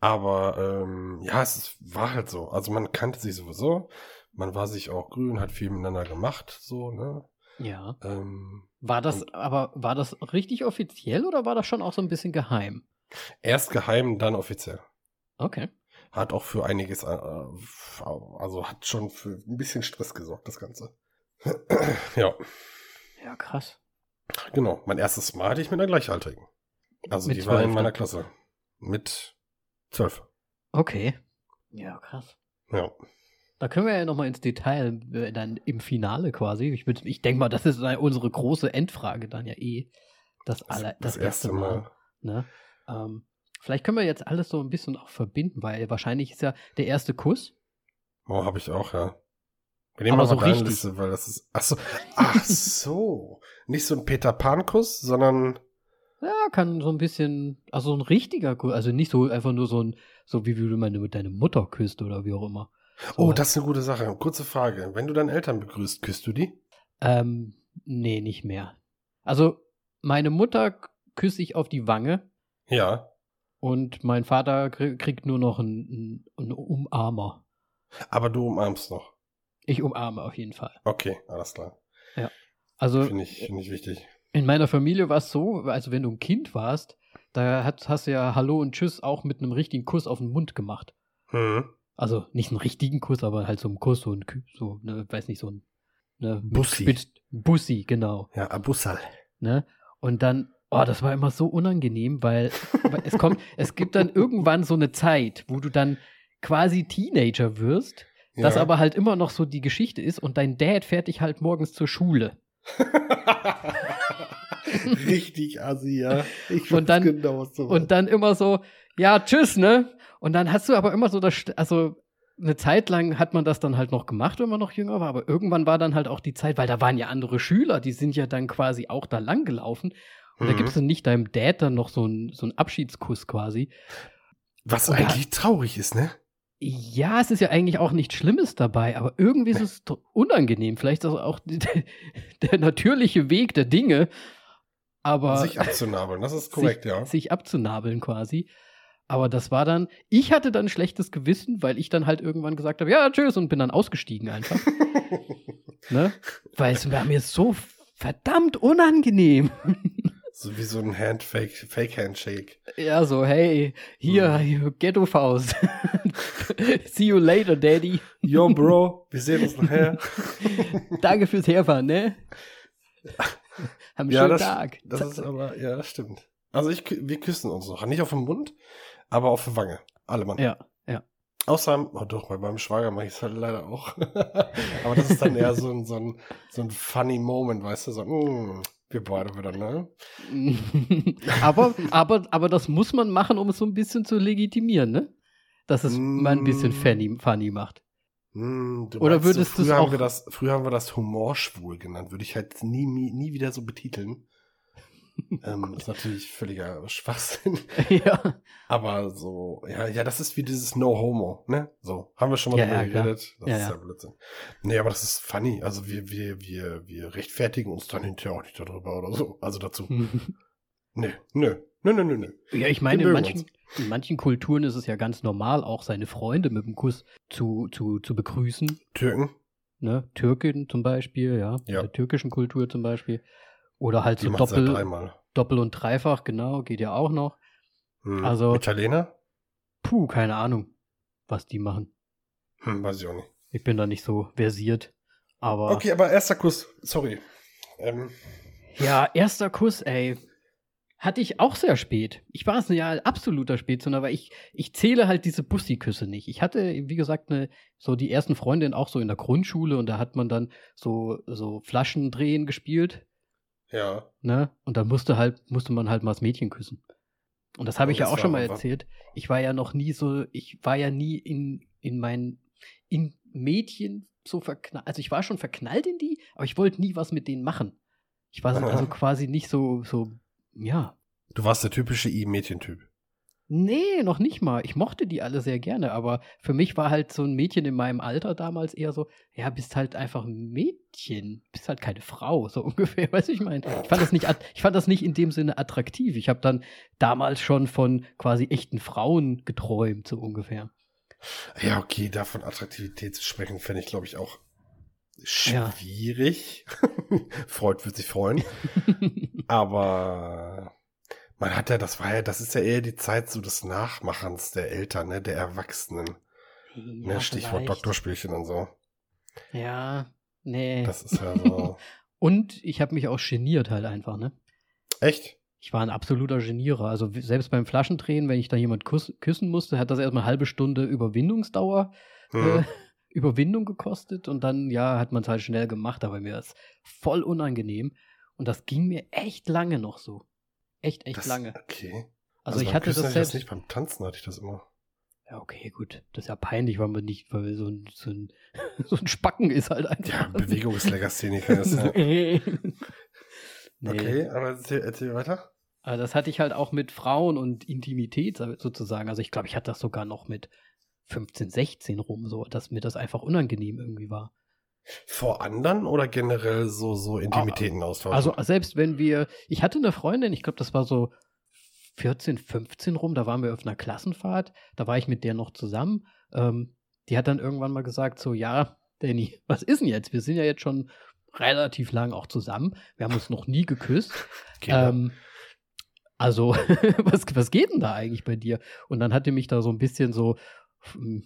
Aber ähm, ja, es ist, war halt so. Also man kannte sich sowieso. Man war sich auch grün, hat viel miteinander gemacht, so, ne? Ja. Ähm, war das, aber war das richtig offiziell oder war das schon auch so ein bisschen geheim? Erst geheim, dann offiziell. Okay. Hat auch für einiges, äh, also hat schon für ein bisschen Stress gesorgt, das Ganze. ja. Ja, krass. Genau, mein erstes Mal hatte ich mit einer Gleichaltrigen. Also mit die 12, war in meiner Klasse. Mit zwölf. Okay. Ja, krass. Ja. Da können wir ja nochmal ins Detail, äh, dann im Finale quasi. Ich, ich denke mal, das ist unsere große Endfrage dann ja eh. Das, aller, das, das erste Mal. mal. Ne? Ähm, vielleicht können wir jetzt alles so ein bisschen auch verbinden, weil wahrscheinlich ist ja der erste Kuss. Oh, habe ich auch, ja. Wir nehmen aber so richtig. Liste, weil das ist. Ach so. Ach so. Nicht so ein Peter Pan-Kuss, sondern. Ja, kann so ein bisschen, also so ein richtiger Kuss, also nicht so einfach nur so ein, so wie, wie du meine, deine Mutter küsst oder wie auch immer. So oh, das ist eine gute Sache. Kurze Frage. Wenn du deine Eltern begrüßt, küsst du die? Ähm, nee, nicht mehr. Also, meine Mutter küsse ich auf die Wange Ja. und mein Vater krie- kriegt nur noch einen, einen Umarmer. Aber du umarmst noch. Ich umarme auf jeden Fall. Okay, alles klar. Also Finde ich, finde ich wichtig. in meiner Familie war es so, also wenn du ein Kind warst, da hat, hast du ja Hallo und Tschüss auch mit einem richtigen Kuss auf den Mund gemacht. Hm. Also nicht einen richtigen Kuss, aber halt so einen Kuss, so ein, so, ne, weiß nicht, so ein ne, mit Bussi. Spitz- Bussi, genau. Ja, Abussal. Ne? Und dann, oh, das war immer so unangenehm, weil, es kommt, es gibt dann irgendwann so eine Zeit, wo du dann quasi Teenager wirst, Ja. das aber halt immer noch so die Geschichte ist und dein Dad fährt dich halt morgens zur Schule. Richtig assi, ja. Ich Und dann- weiß genau, was du Und dann immer so, ja, tschüss, ne? Und dann hast du aber immer so das, also eine Zeit lang hat man das dann halt noch gemacht, wenn man noch jünger war, aber irgendwann war dann halt auch die Zeit, weil da waren ja andere Schüler, die sind ja dann quasi auch da lang gelaufen. Und da Mhm. gibst du nicht deinem Dad dann noch so einen so einen Abschiedskuss quasi. Was Und da- eigentlich traurig ist, ne? Ja, es ist ja eigentlich auch nichts Schlimmes dabei, aber irgendwie ist es unangenehm. Vielleicht ist das auch die- der natürliche Weg der Dinge, aber Sich abzunabeln, das ist korrekt, sich, ja. sich abzunabeln quasi. Aber das war dann, ich hatte dann schlechtes Gewissen, weil ich dann halt irgendwann gesagt habe, ja, tschüss, und bin dann ausgestiegen einfach. ne? Weil es war mir so verdammt unangenehm. so wie so ein Handfake, Fake Handshake. ja, so, hey, hier, hier Ghetto-Faust. See you later, Daddy. Yo, Bro, wir sehen uns nachher. Danke fürs Herfahren, ne? Haben einen Ja, schönen das- Tag. Das ist aber, ja, das stimmt. Also ich, wir küssen uns noch. Nicht auf den Mund, aber auf die Wange. Alle Mann. Ja, ja. Außer, oh doch, bei meinem Schwager mache ich es halt leider auch. aber das ist dann eher so ein, so ein, so ein funny Moment, weißt du, so, mm, wir beide wieder, ne? aber, aber, aber das muss man machen, um es so ein bisschen zu legitimieren, ne? Dass es mal ein bisschen Mm. funny, funny macht. Hm, du Oder würdest so, du's früher haben wir das Früher haben wir das humorschwul genannt. Würde ich halt nie, nie, nie wieder so betiteln. Ähm, ist natürlich völliger Schwachsinn. ja. Aber so, ja, ja, das ist wie dieses No Homo, ne? So, haben wir schon mal Ja, drüber ja, geredet. Das Ja, ist ja. Blödsinn. Nee, aber das ist funny. Also wir, wir, wir, wir rechtfertigen uns dann hinterher auch nicht darüber oder so. Also dazu. Nö, nö, nö, nö, nö, nö. ja, ich meine, in manchen, in manchen Kulturen ist es ja ganz normal, auch seine Freunde mit dem Kuss zu, zu, zu begrüßen. Türken, Ne? Türken zum Beispiel, ja. Ja. In der türkischen Kultur zum Beispiel. Oder halt die so seit Doppel, dreimal. Doppel und Dreifach, genau, geht ja auch noch. Hm. Also- Italiener? Puh, keine Ahnung, was die machen. Hm, weiß ich auch nicht. Ich bin da nicht so versiert. Aber Okay, aber erster Kuss, sorry. Ähm, ja, erster Kuss, ey. Hatte ich auch sehr spät. Ich war es ja absoluter Spätzünder, aber ich, ich zähle halt diese Bussi-Küsse nicht. Ich hatte, wie gesagt, ne, so die ersten Freundinnen auch so in der Grundschule und da hat man dann so, so Flaschendrehen gespielt, ja. ne? Und da musste halt, musste man halt mal das Mädchen küssen. Und das habe Und ich ja auch schon mal erzählt. Ich war ja noch nie so, ich war ja nie in, in mein, in Mädchen so verknallt. Also ich war schon verknallt in die, aber ich wollte nie was mit denen machen. Ich war so, also quasi nicht so, so, ja. Du warst der typische I-Mädchentyp. Nee, noch nicht mal. Ich mochte die alle sehr gerne, aber für mich war halt so ein Mädchen in meinem Alter damals eher so, ja, bist halt einfach ein Mädchen, bist halt keine Frau, so ungefähr, weißt du, ich meine. Ich fand das nicht, ich fand das nicht in dem Sinne attraktiv. Ich habe dann damals schon von quasi echten Frauen geträumt, so ungefähr. Ja, okay, davon Attraktivität zu sprechen, fände ich, glaube ich, auch Ja. schwierig. Freud wird sich freuen. Aber man hat ja, das war ja, das ist ja eher die Zeit so des Nachmachens der Eltern, ne, der Erwachsenen. Ja, ne, Stichwort vielleicht. Doktorspielchen und so. Ja, nee. Das ist ja so. Und ich habe mich auch geniert halt einfach, ne? Echt? Ich war ein absoluter Genierer. Also selbst beim Flaschendrehen, wenn ich da jemand kuss, küssen musste, hat das erstmal eine halbe Stunde Überwindungsdauer, äh, Hm. Überwindung gekostet und dann, ja, hat man es halt schnell gemacht, aber mir ist voll unangenehm. Und das ging mir echt lange noch so. Echt, echt Das- lange. Okay. Also, ich beim hatte Küssen das ich selbst. nicht, beim Tanzen hatte ich das immer. Ja, okay, gut. Das ist ja peinlich, weil man nicht, weil so ein, so ein, so ein Spacken ist halt einfach. Ja, Bewegungslegastheniker ist ja. nee. Okay, aber erzähl, erzähl weiter. Also das hatte ich halt auch mit Frauen und Intimität so- sozusagen. Also ich glaube, ich hatte das sogar noch mit 15, 16 rum, so, dass mir das einfach unangenehm irgendwie war. Vor anderen oder generell so, so Intimitäten austauschen? Also selbst wenn wir, ich hatte eine Freundin, ich glaube, das war so 14, 15 rum, da waren wir auf einer Klassenfahrt, da war ich mit der noch zusammen. Ähm, die hat dann irgendwann mal gesagt, so, ja, Danny, was ist denn jetzt? Wir sind ja jetzt schon relativ lang auch zusammen. Wir haben uns noch nie geküsst. Ähm, also, was, was geht denn da eigentlich bei dir? Und dann hat die mich da so ein bisschen so,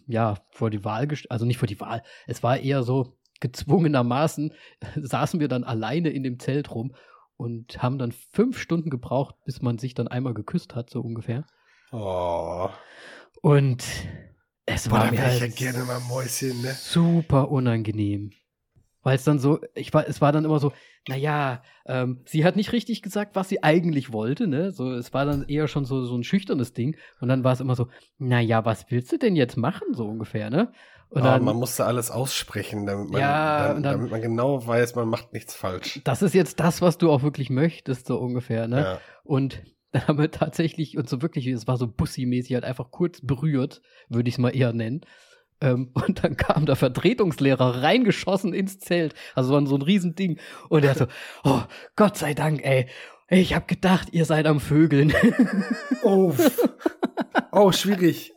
ja, vor die Wahl gestellt, also nicht vor die Wahl, es war eher so gezwungenermaßen, saßen wir dann alleine in dem Zelt rum und haben dann fünf Stunden gebraucht, bis man sich dann einmal geküsst hat, so ungefähr. Oh. Und es Boah, war mir halt ja gerne mal Mäuschen, ne? super unangenehm. Weil es dann so, ich war, es war dann immer so, naja, ähm, sie hat nicht richtig gesagt, was sie eigentlich wollte, ne? So, es war dann eher schon so, so ein schüchternes Ding. Und dann war es immer so, naja, was willst du denn jetzt machen, so ungefähr, ne? Und dann, man musste alles aussprechen, damit man, Ja, dann, und dann- damit man genau weiß, man macht nichts falsch. das ist jetzt das, was du auch wirklich möchtest, so ungefähr, ne? Ja. Und dann haben wir tatsächlich uns so wirklich, es war so Bussi-mäßig, halt einfach kurz berührt, würde ich es mal eher nennen. Ähm, und dann kam der Vertretungslehrer reingeschossen ins Zelt. Also so ein, so ein Riesending. Und er so, oh, Gott sei Dank, ey. Ich hab gedacht, ihr seid am Vögeln. Oh, oh, schwierig.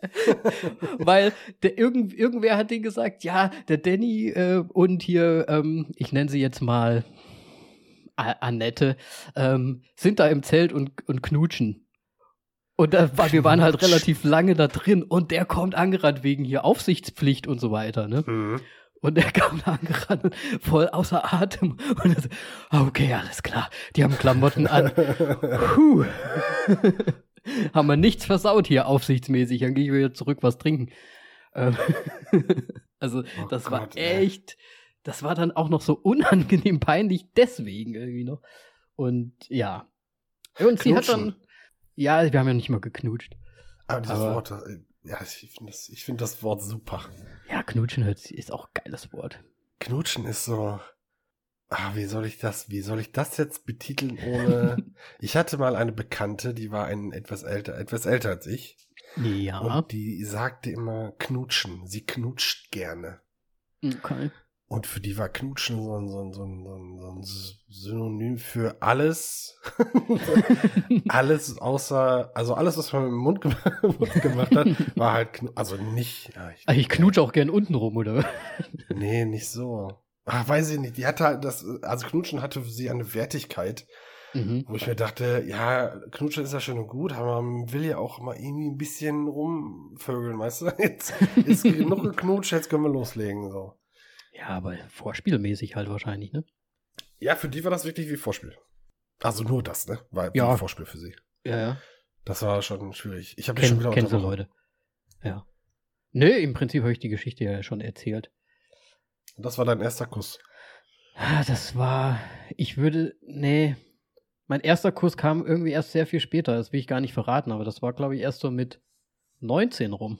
Weil der, irgend, irgendwer hat den gesagt, ja, der Danny äh, und hier, ähm, ich nenne sie jetzt mal Annette, ähm, sind da im Zelt und, und knutschen. Und da war, wir waren halt relativ lange da drin und der kommt angerannt wegen hier Aufsichtspflicht und so weiter, ne? Mhm. Und der kam da angerannt, voll außer Atem. Und er so, okay, alles klar, die haben Klamotten an. Puh. haben wir nichts versaut hier aufsichtsmäßig. Dann gehe ich wieder zurück was trinken. Ähm, also, Oh das war Gott, ey. echt, das war dann auch noch so unangenehm peinlich, deswegen irgendwie noch. Und ja. Und sie hat dann, Knutschen. ja, wir haben ja nicht mal geknutscht. Aber dieses Aber- Wort, äh, ja, ich finde das, ich find das Wort super. Ja, knutschen hört sich- ist auch ein geiles Wort. Knutschen ist so. Ah, wie soll ich das, wie soll ich das jetzt betiteln ohne. ich hatte mal eine Bekannte, die war ein etwas älter, etwas älter als ich. Ja. Und die sagte immer knutschen. Sie knutscht gerne. Okay. Und für die war Knutschen so ein, so ein, so ein, so ein, Synonym für alles. alles außer, also alles, was man mit dem Mund gemacht hat, war halt, knu- also nicht, ja, ich, Ah, Ich knutsche auch gern unten rum, oder? nee, nicht so. Ach, weiß ich nicht. Die hatte halt das, also Knutschen hatte für sie eine Wertigkeit, Mhm. wo ich mir dachte, ja, Knutschen ist ja schön und gut, aber man will ja auch mal irgendwie ein bisschen rumvögeln, weißt du? Jetzt ist genug geknutscht, jetzt können wir loslegen, so. Ja, aber vorspielmäßig halt wahrscheinlich, ne? Ja, für die war das wirklich wie Vorspiel. Also nur das, ne? War Ja. wie Vorspiel für sie. Ja, ja. Das war schon schwierig. Ich habe schon wieder kennst du. Leute. Ja. Nö, im Prinzip habe ich die Geschichte ja schon erzählt. Das war dein erster Kuss. Ah, Das war, ich würde, nee, mein erster Kuss kam irgendwie erst sehr viel später, das will ich gar nicht verraten, aber das war, glaube ich, erst so mit 19 rum.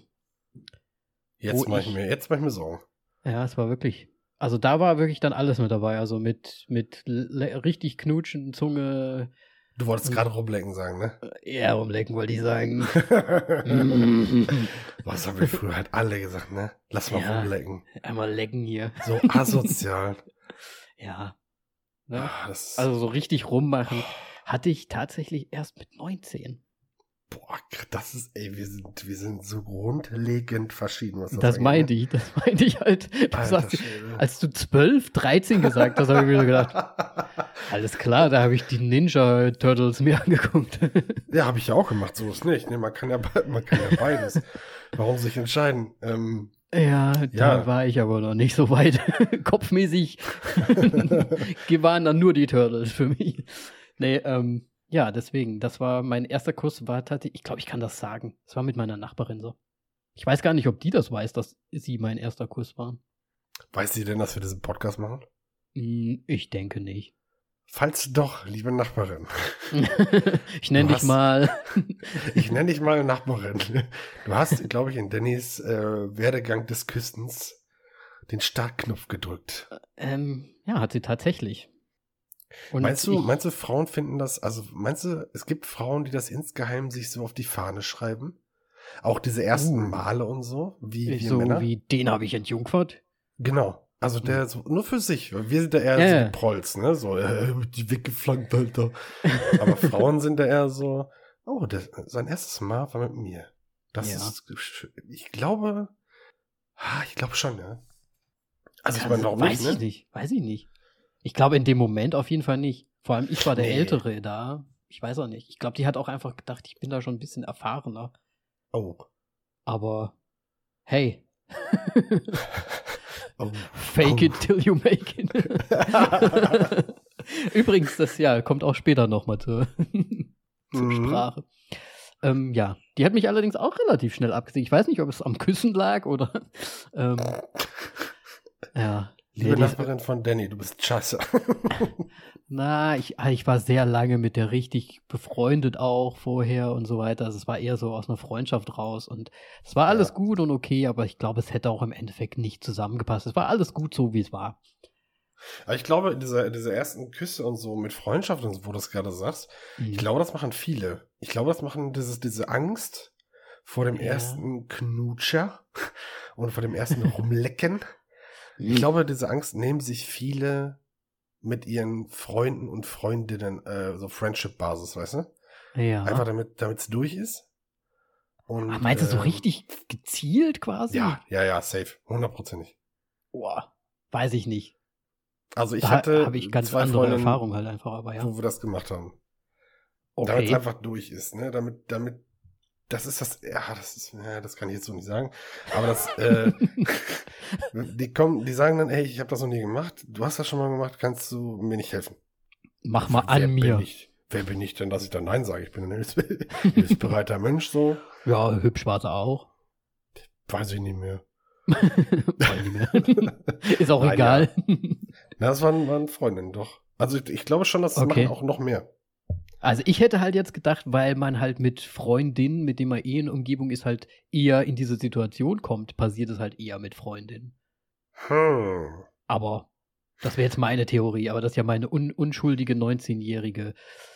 Jetzt Wo mach ich ich- mir, jetzt mach ich mir Sorgen. Ja, es war wirklich, also da war wirklich dann alles mit dabei, also mit, mit richtig knutschen, Zunge, Du wolltest gerade rumlecken sagen, ne? eher rumlecken, wollte ich sagen. Was haben wir früher halt alle gesagt, ne? Lass mal Ja. rumlecken. Einmal lecken hier. So asozial. Ja. Ne? Das, Also so richtig rummachen hatte ich tatsächlich erst mit 19. boah, das ist, ey, wir sind, wir sind so grundlegend verschieden, was das Das, meinte ne? ich, das meinte ich halt. Du sagst, als du 12, 13 gesagt hast, habe ich mir so gedacht, alles klar, da habe ich die Ninja Turtles mir angeguckt. Ja, habe ich ja auch gemacht, so ist nicht. Ne, man kann ja, man kann ja beides. Warum sich entscheiden? Ähm, ja, da Ja. war ich aber noch nicht so weit. Kopfmäßig waren dann nur die Turtles für mich. Nee, ähm, ja, deswegen, das war mein erster Kuss, war tatsächlich, ich glaube, ich kann das sagen. Es war mit meiner Nachbarin so. Ich weiß gar nicht, ob die das weiß, dass sie mein erster Kuss war. weiß sie denn, dass wir diesen Podcast machen? Hm, Ich denke nicht. Falls doch, liebe Nachbarin. ich nenne dich mal. Ich nenne dich mal Nachbarin. Du hast, glaube ich, in Dannys äh, Werdegang des Küstens den Startknopf gedrückt. ähm, ja, hat sie tatsächlich. Und meinst du, ich, meinst du, Frauen finden das, also meinst du, es gibt Frauen, die das insgeheim sich so auf die Fahne schreiben? Auch diese ersten Uh. Male und so, wie wir so Männer? wie den habe ich entjungfert? Genau. Also der so, nur für sich. Wir sind da eher Ja, so die Prolls, ne? So, äh, die weggeflankt, Alter. Aber Frauen sind da eher so, oh, das, sein erstes Mal war mit mir. Das Ja. ist, ich glaube, ah, ich glaube schon, ja. Also ich Kann- meine, warum weiß nicht, ne? ich nicht, weiß ich nicht. Ich glaube in dem Moment auf jeden Fall nicht. Vor allem ich war der Nee. Ältere da. Ich weiß auch nicht. Ich glaube, die hat auch einfach gedacht, ich bin da schon ein bisschen erfahrener. Oh. Aber hey, oh. fake it till you make it. Übrigens, das ja kommt auch später nochmal zur, zur Mhm. Sprache. Ähm, ja, die hat mich allerdings auch relativ schnell abgesehen. Ich weiß nicht, ob es am Küssen lag oder. Ähm, ja. Liebe Nee, Nachbarin von Danny, du bist scheiße. Na, ich, ah, ich war sehr lange mit der richtig befreundet auch vorher und so weiter. Also es war eher so aus einer Freundschaft raus und es war alles Ja. gut und okay, aber ich glaube, es hätte auch im Endeffekt nicht zusammengepasst. Es war alles gut so, wie es war. Aber ich glaube, diese, diese ersten Küsse und so mit Freundschaft und so, wo du das gerade sagst, Mhm. ich glaube, das machen viele. Ich glaube, das machen dieses, diese Angst vor dem Ja. ersten Knutscher und vor dem ersten Rumlecken. Ich glaube, diese Angst nehmen sich viele mit ihren Freunden und Freundinnen, äh, so Friendship-Basis, weißt du? ja. Einfach damit es durch ist. Und, Ach, meinst du so ähm, richtig gezielt quasi? Ja, ja, ja, safe. Hundertprozentig. Boah, weiß ich nicht. Also ich da hatte habe ich ganz zwei andere Freundinnen, Erfahrungen halt einfach, aber ja. wo wir das gemacht haben. Damit es Okay. einfach durch ist, ne? Damit, damit, das ist das, ja, das ist, ja, das kann ich jetzt so nicht sagen. Aber das, äh, die kommen, die sagen dann, ey, ich habe das noch nie gemacht, du hast das schon mal gemacht, kannst du mir nicht helfen? Mach mal Wer an mir. Ich, wer bin ich denn, dass ich dann Nein sage? Ich bin ein hilfs- hilfsbereiter Mensch, so. Ja, hübsch war sie auch. Weiß ich nicht mehr. Ist auch Nein, egal. Na, das waren, waren Freundinnen, doch. Also ich, ich glaube schon, dass das Okay. machen auch noch mehr. Also ich hätte halt jetzt gedacht, weil man halt mit Freundinnen, mit denen man eh in Umgebung ist, halt eher in diese Situation kommt, passiert es halt eher mit Freundinnen. Hm. Aber das wäre jetzt meine Theorie, aber das ist ja meine un unschuldige 19-jährige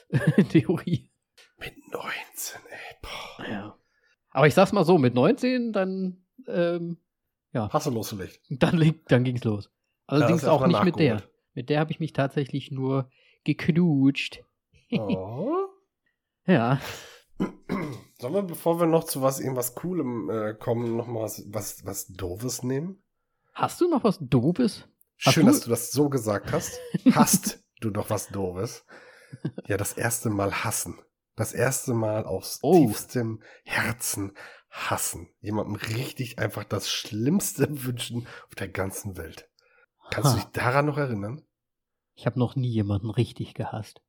Theorie. Mit 19, ey, boah. Ja. Aber ich sag's mal so, mit 19, dann, ähm, Hast du losgelegt? dann, dann ging's los. Allerdings du auch nicht mit der. Mit der habe ich mich tatsächlich nur geknutscht. Oh. Ja. Sollen wir, bevor wir noch zu was irgendwas Coolem äh, kommen, noch mal was, was, was Doofes nehmen? Hast du noch was Doofes? Hast Schön, du- dass du das so gesagt hast. Hast du noch was Doofes? Ja, das erste Mal hassen. Das erste Mal aus Oh. tiefstem Herzen hassen. Jemandem richtig einfach das Schlimmste wünschen auf der ganzen Welt. Kannst du Ha. dich daran noch erinnern? Ich habe noch nie jemanden richtig gehasst.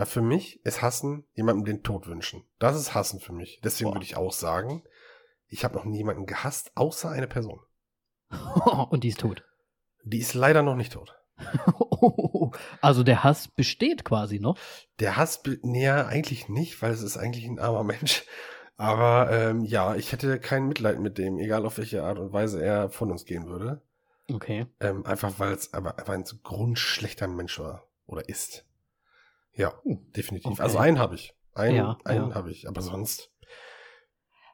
Ja, für mich ist Hassen jemandem den Tod wünschen. Das ist Hassen für mich. Deswegen Boah. würde ich auch sagen, ich habe noch nie jemanden gehasst, außer eine Person. Und die ist tot. Die ist leider noch nicht tot. Also der Hass besteht quasi noch. Der Hass, ja, eigentlich nicht, weil es ist eigentlich ein armer Mensch. Aber ähm, ja, ich hätte kein Mitleid mit dem, egal auf welche Art und Weise er von uns gehen würde. Okay. Ähm, einfach weil es aber einfach ein grundschlechter Mensch war oder ist. Ja, Uh, definitiv. okay. Also einen habe ich. Einen, Ja, einen ja. habe ich, aber sonst.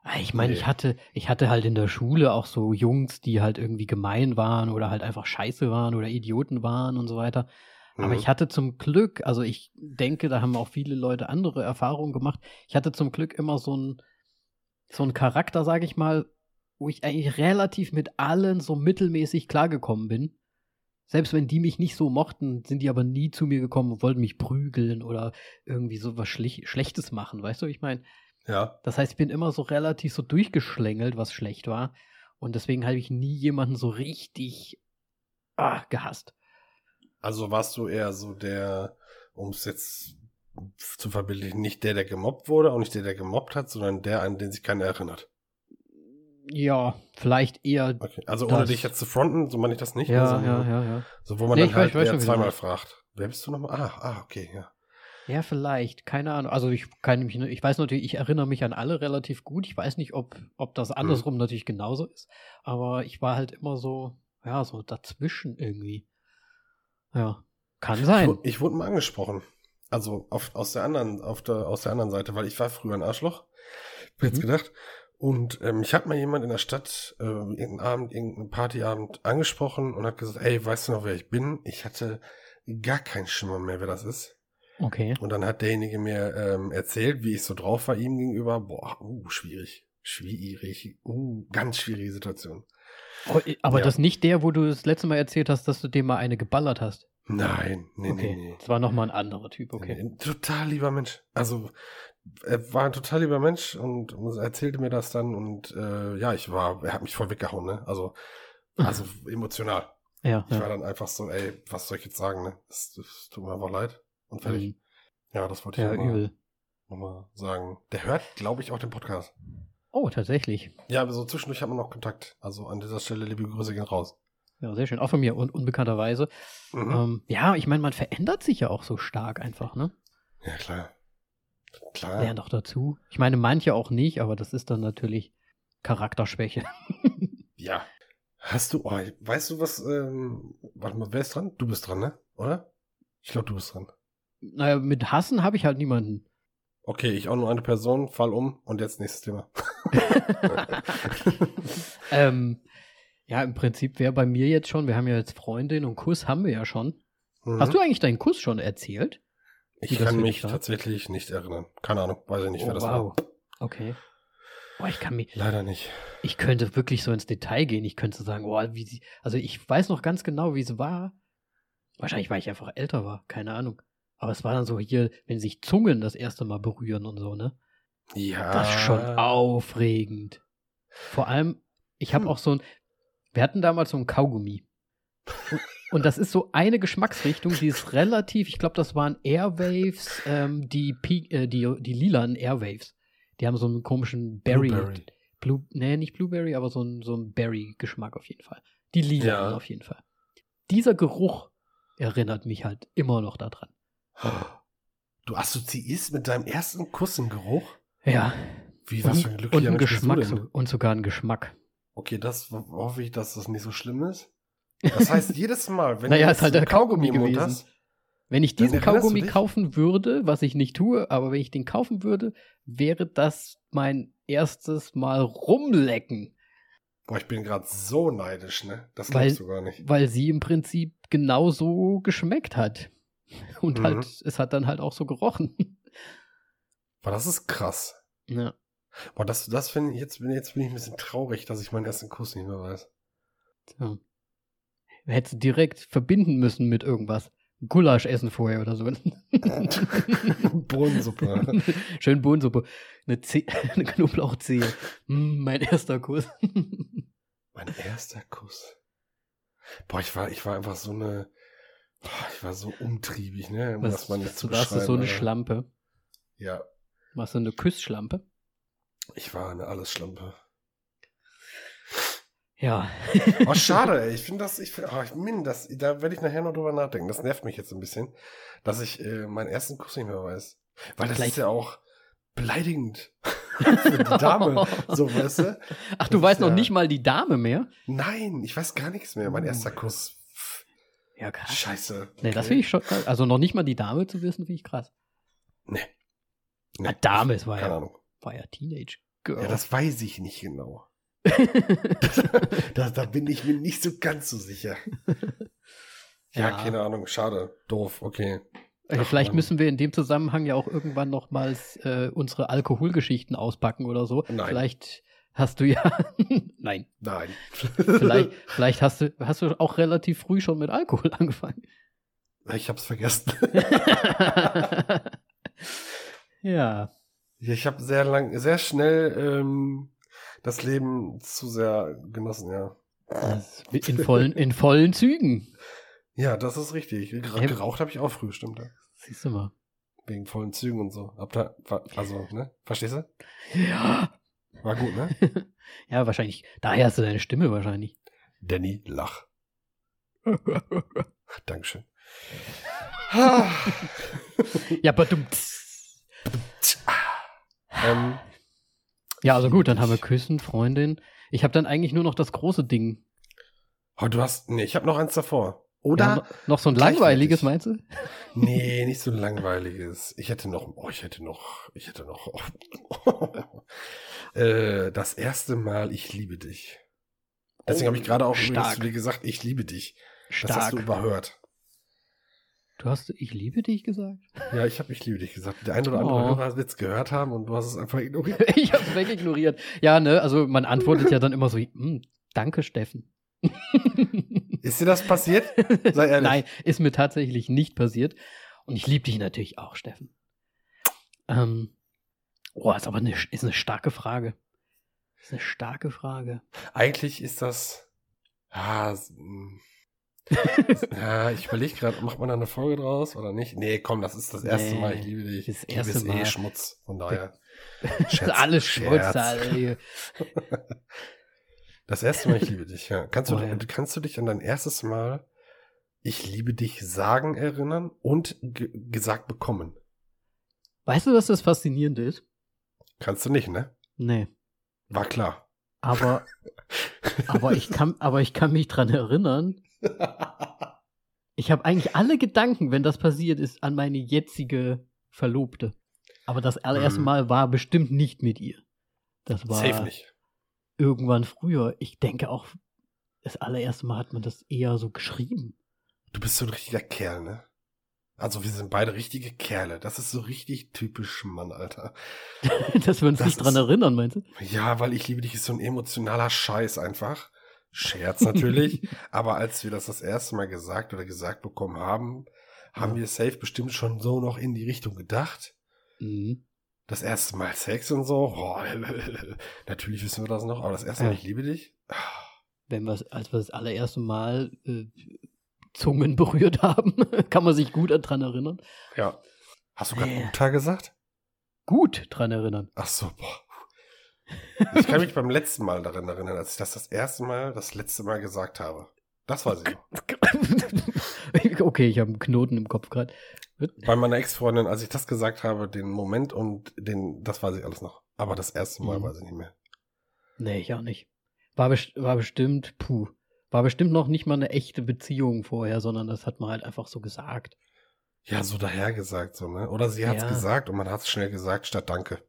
Ah, Ich meine, Nee. ich hatte, ich hatte halt in der Schule auch so Jungs, die halt irgendwie gemein waren oder halt einfach scheiße waren oder Idioten waren und so weiter. Aber Mhm. ich hatte zum Glück, also ich denke, da haben auch viele Leute andere Erfahrungen gemacht. Ich hatte zum Glück immer so einen so einen Charakter, sage ich mal, wo ich eigentlich relativ mit allen so mittelmäßig klargekommen bin. Selbst wenn die mich nicht so mochten, sind die aber nie zu mir gekommen und wollten mich prügeln oder irgendwie so was Schlech Schlechtes machen. Weißt du, ich meine? Ja. Das heißt, ich bin immer so relativ so durchgeschlängelt, was schlecht war. Und deswegen habe ich nie jemanden so richtig ah, gehasst. Also warst du eher so der, um es jetzt zu verbildlichen, nicht der, der gemobbt wurde, auch nicht der, der gemobbt hat, sondern der, an den sich keiner erinnert. Ja, vielleicht eher. Okay. Also ohne Das- dich jetzt zu fronten, so meine ich das nicht. Ja, also, ja, ja, ja. So, wo man Nee, dann ich weiß- halt ich weiß du zweimal fragt. Wer bist du nochmal? Ah, ah, okay, ja. Ja, vielleicht. Keine Ahnung. Also ich kann mich, ich weiß natürlich, ich erinnere mich an alle relativ gut. Ich weiß nicht, ob, ob das andersrum natürlich genauso ist. Aber ich war halt immer so, ja, so dazwischen irgendwie. Ja. Kann Ich, sein. wu- ich wurde mal angesprochen. Also auf, aus der anderen, auf der, aus der anderen Seite, weil ich war früher ein Arschloch. Hab jetzt Mhm. gedacht. Und ähm, ich hat mal jemand in der Stadt äh, irgendeinen Abend, irgendeinen Partyabend angesprochen und hat gesagt, ey, weißt du noch, wer ich bin? Ich hatte gar keinen Schimmer mehr, wer das ist. Okay. Und dann hat derjenige mir ähm, erzählt, wie ich so drauf war ihm gegenüber. Boah, uh, schwierig. Schwierig. Uh, ganz schwierige Situation. Oh, aber Ja. das nicht der, wo du das letzte Mal erzählt hast, dass du dem mal eine geballert hast. Nein, nee, okay. nee, nee. Das war nochmal ein anderer Typ, okay. Nee, total lieber Mensch. Also, er war ein total lieber Mensch und erzählte mir das dann und äh, ja, ich war, er hat mich voll weggehauen, ne? Also, also emotional. Ja, Ich war ja. dann einfach so, ey, was soll ich jetzt sagen, ne? Das, das tut mir einfach leid. Und fertig. Mhm. Ja, das wollte ich Ja, nochmal übel. noch mal sagen. Der hört, glaube ich, auch den Podcast. Oh, tatsächlich. Ja, aber so zwischendurch haben wir noch Kontakt. Also an dieser Stelle liebe Grüße gehen raus. Ja, sehr schön. Auch von mir, un unbekannterweise. Mhm. Ähm, ja, ich meine, man verändert sich ja auch so stark einfach, ne? Ja, klar. Klar. Lernt auch dazu. Ich meine, manche auch nicht, aber das ist dann natürlich Charakterschwäche. Ja. Hast du, oh, weißt du was, ähm, warte mal, wer ist dran? Du bist dran, ne? Oder? Ich glaube, du bist dran. naja, mit Hassen habe ich halt niemanden. Okay, ich auch nur eine Person, fall um und jetzt nächstes Thema. ähm, ja, im Prinzip wäre bei mir jetzt schon, wir haben ja jetzt Freundin und Kuss haben wir ja schon. Mhm. Hast du eigentlich deinen Kuss schon erzählt? Ich kann mich war? tatsächlich nicht erinnern. Keine Ahnung, weiß ich nicht, wer Oh, das wow. war. Okay. Boah, ich kann mich, Leider nicht. ich könnte wirklich so ins Detail gehen. Ich könnte sagen, oh, wie sie, also ich weiß noch ganz genau, wie es war. Wahrscheinlich, weil ich einfach älter war, keine Ahnung. Aber es war dann so hier, wenn sich Zungen das erste Mal berühren und so, ne? Ja. Das ist schon aufregend. Vor allem, ich habe Hm. auch so ein, wir hatten damals so ein Kaugummi. Und, das ist so eine Geschmacksrichtung, die ist relativ, ich glaube, das waren Airwaves, ähm, die, äh, die, die lilanen Airwaves. Die haben so einen komischen Berry. Blueberry. Blue, nee, nicht Blueberry, aber so ein, so ein Berry-Geschmack auf jeden Fall. Die lilanen Ja. auf jeden Fall. Dieser Geruch erinnert mich halt immer noch daran. Du assoziierst mit deinem ersten Kuss einen Geruch? Ja. Wie, was für ein glücklicher und ein Geschmack so, und sogar ein Geschmack. Okay, das ho- hoffe ich, dass das nicht so schlimm ist. Das heißt, jedes Mal, wenn Naja, du ist halt der Kaugummi Mund gewesen. hast, Wenn ich diesen Kaugummi kaufen würde, was ich nicht tue, aber wenn ich den kaufen würde, wäre das mein erstes Mal rumlecken, boah, ich bin gerade so neidisch, ne? Das Weil- glaubst du gar nicht. weil sie im Prinzip genauso geschmeckt hat. Und Mhm. halt, es hat dann halt auch so gerochen. Boah, das ist krass. Ja. Boah, das, das finde ich, jetzt bin, jetzt bin ich ein bisschen traurig, dass ich meinen ersten Kuss nicht mehr weiß. Tja. Hättest du direkt verbinden müssen mit irgendwas. Gulasch essen vorher oder so. Bohnensuppe. Schön Bohnensuppe. Eine, Zeh eine Knoblauchzehe. Mm, mein erster Kuss. mein erster Kuss. Boah, ich war, ich war einfach so eine, boah, ich war so umtriebig, ne? Um Was, das mal nicht zu du warst beschreiben. so eine Alter. Schlampe. Ja, Warst du eine Küssschlampe? ich war eine Allesschlampe. Ja. Oh, schade, ey. Ich finde das, ich finde, oh, ich min, das, da werde ich nachher noch drüber nachdenken. Das nervt mich jetzt ein bisschen, dass ich äh, meinen ersten Kuss nicht mehr weiß. Weil das Vielleicht- ist ja auch beleidigend für die Dame. So, weißt du? Ach, du Das weißt noch ja- nicht mal die Dame mehr? Nein, ich weiß gar nichts mehr. Mein Uh. erster Kuss. Ja, krass. Scheiße. Nee, das Okay. finde ich schon krass. Also noch nicht mal die Dame zu wissen, finde ich krass. Nee. Na, Dame, es war Keine ja, Ahnung. war ja Teenage Girl. Ja, das weiß ich nicht genau. da, da bin ich mir nicht so ganz so sicher. Ja, Ja. keine Ahnung. Schade. Doof. Okay. Ach, Vielleicht Mann. müssen wir in dem Zusammenhang ja auch irgendwann nochmals äh, unsere Alkoholgeschichten auspacken oder so. Nein. Vielleicht hast du ja. Nein. Nein. Vielleicht, vielleicht hast du, hast du auch relativ früh schon mit Alkohol angefangen. ich hab's vergessen. ja. Ich habe sehr lang, sehr schnell ähm, das Leben zu sehr genossen, ja. In vollen, in vollen Zügen. Ja, das ist richtig. Geraucht habe ich auch früh, stimmt. Ja. Siehst du mal. Wegen vollen Zügen und so. Da, also, ne? Verstehst du? Ja. War gut, ne? Ja, wahrscheinlich. Daher hast du deine Stimme wahrscheinlich. Danny, lach. Dankeschön. Ja, aber du. ähm, Ja, also gut, dann haben wir Küssen, Freundin. Ich habe dann eigentlich nur noch das große Ding. oh, du hast, nee, ich habe noch eins davor. Oder Ja, no- noch so ein langweiliges, meinst du? Nee, nicht so ein langweiliges. Ich hätte noch, oh, ich hätte noch, ich hätte noch. äh, das erste Mal, ich liebe dich. Deswegen Oh, habe ich gerade auch übrigens zu dir gesagt, ich liebe dich. Das Stark. hast du überhört. Du hast Ich liebe dich gesagt? Ja, ich habe ich liebe dich gesagt. Der ein oder andere Oh. Hörer wird es gehört haben und du hast es einfach ignoriert. ich hab's wegignoriert. Ja, ne, also man antwortet ja dann immer so, hm, danke, Steffen. Ist dir das passiert? Sei ehrlich. Nein, ist mir tatsächlich nicht passiert. Und ich liebe dich natürlich auch, Steffen. Ähm, oh, ist aber eine, ist eine starke Frage. Ist eine starke Frage. Eigentlich ist das. Ah, mm. ja, ich überlege gerade, macht man da eine Folge draus oder nicht? Nee, komm, das ist das erste Nee, Mal. Ich liebe dich. das Liebe erste ist eh Mal. Schmutz. Von daher. Alles Schmutz, Scherz. Hier. Das erste Mal, ich liebe dich, ja. Kannst du, Oh, kannst du dich an dein erstes Mal Ich liebe dich sagen erinnern und ge gesagt bekommen? Weißt du, was das Faszinierende ist? Kannst du nicht, ne? Nee. War klar. Aber, aber, ich kann, aber ich kann mich dran erinnern, ich habe eigentlich alle Gedanken, wenn das passiert ist, an meine jetzige Verlobte. Aber das allererste Mhm. Mal war bestimmt nicht mit ihr. Das war Safe nicht. irgendwann früher. Ich denke auch, das allererste Mal hat man das eher so geschrieben. Du bist so ein richtiger Kerl, ne? Also wir sind beide richtige Kerle. Das ist so richtig typisch Mann, Alter. Dass wir uns Das nicht dran ist- erinnern, meinst du? Ja, weil ich liebe dich ist so ein emotionaler Scheiß einfach. Scherz natürlich. aber als wir das das erste Mal gesagt oder gesagt bekommen haben, haben Ja. wir safe bestimmt schon so noch in die Richtung gedacht. Mhm. Das erste Mal Sex und so. Oh, natürlich wissen wir das noch, aber das erste Mal Ja. ich liebe dich. Wenn wir als wir das allererste Mal äh, Zungen berührt haben, kann man sich gut dran erinnern. Ja. Hast du gerade Nee. Mutter gesagt? Gut dran erinnern. Ach so, boah. Ich kann mich beim letzten Mal daran erinnern, als ich das das erste Mal, das letzte Mal gesagt habe. Das weiß ich noch. okay, ich habe einen Knoten im Kopf gerade. Bei meiner Ex-Freundin, als ich das gesagt habe, den Moment und den, das weiß ich alles noch. Aber das erste Mal Mhm. weiß ich nicht mehr. Nee, ich auch nicht. War, best war bestimmt, puh, war bestimmt noch nicht mal eine echte Beziehung vorher, sondern das hat man halt einfach so gesagt. Ja, so dahergesagt, so, ne? Oder sie hat's Ja. gesagt und man hat's schnell gesagt statt Danke.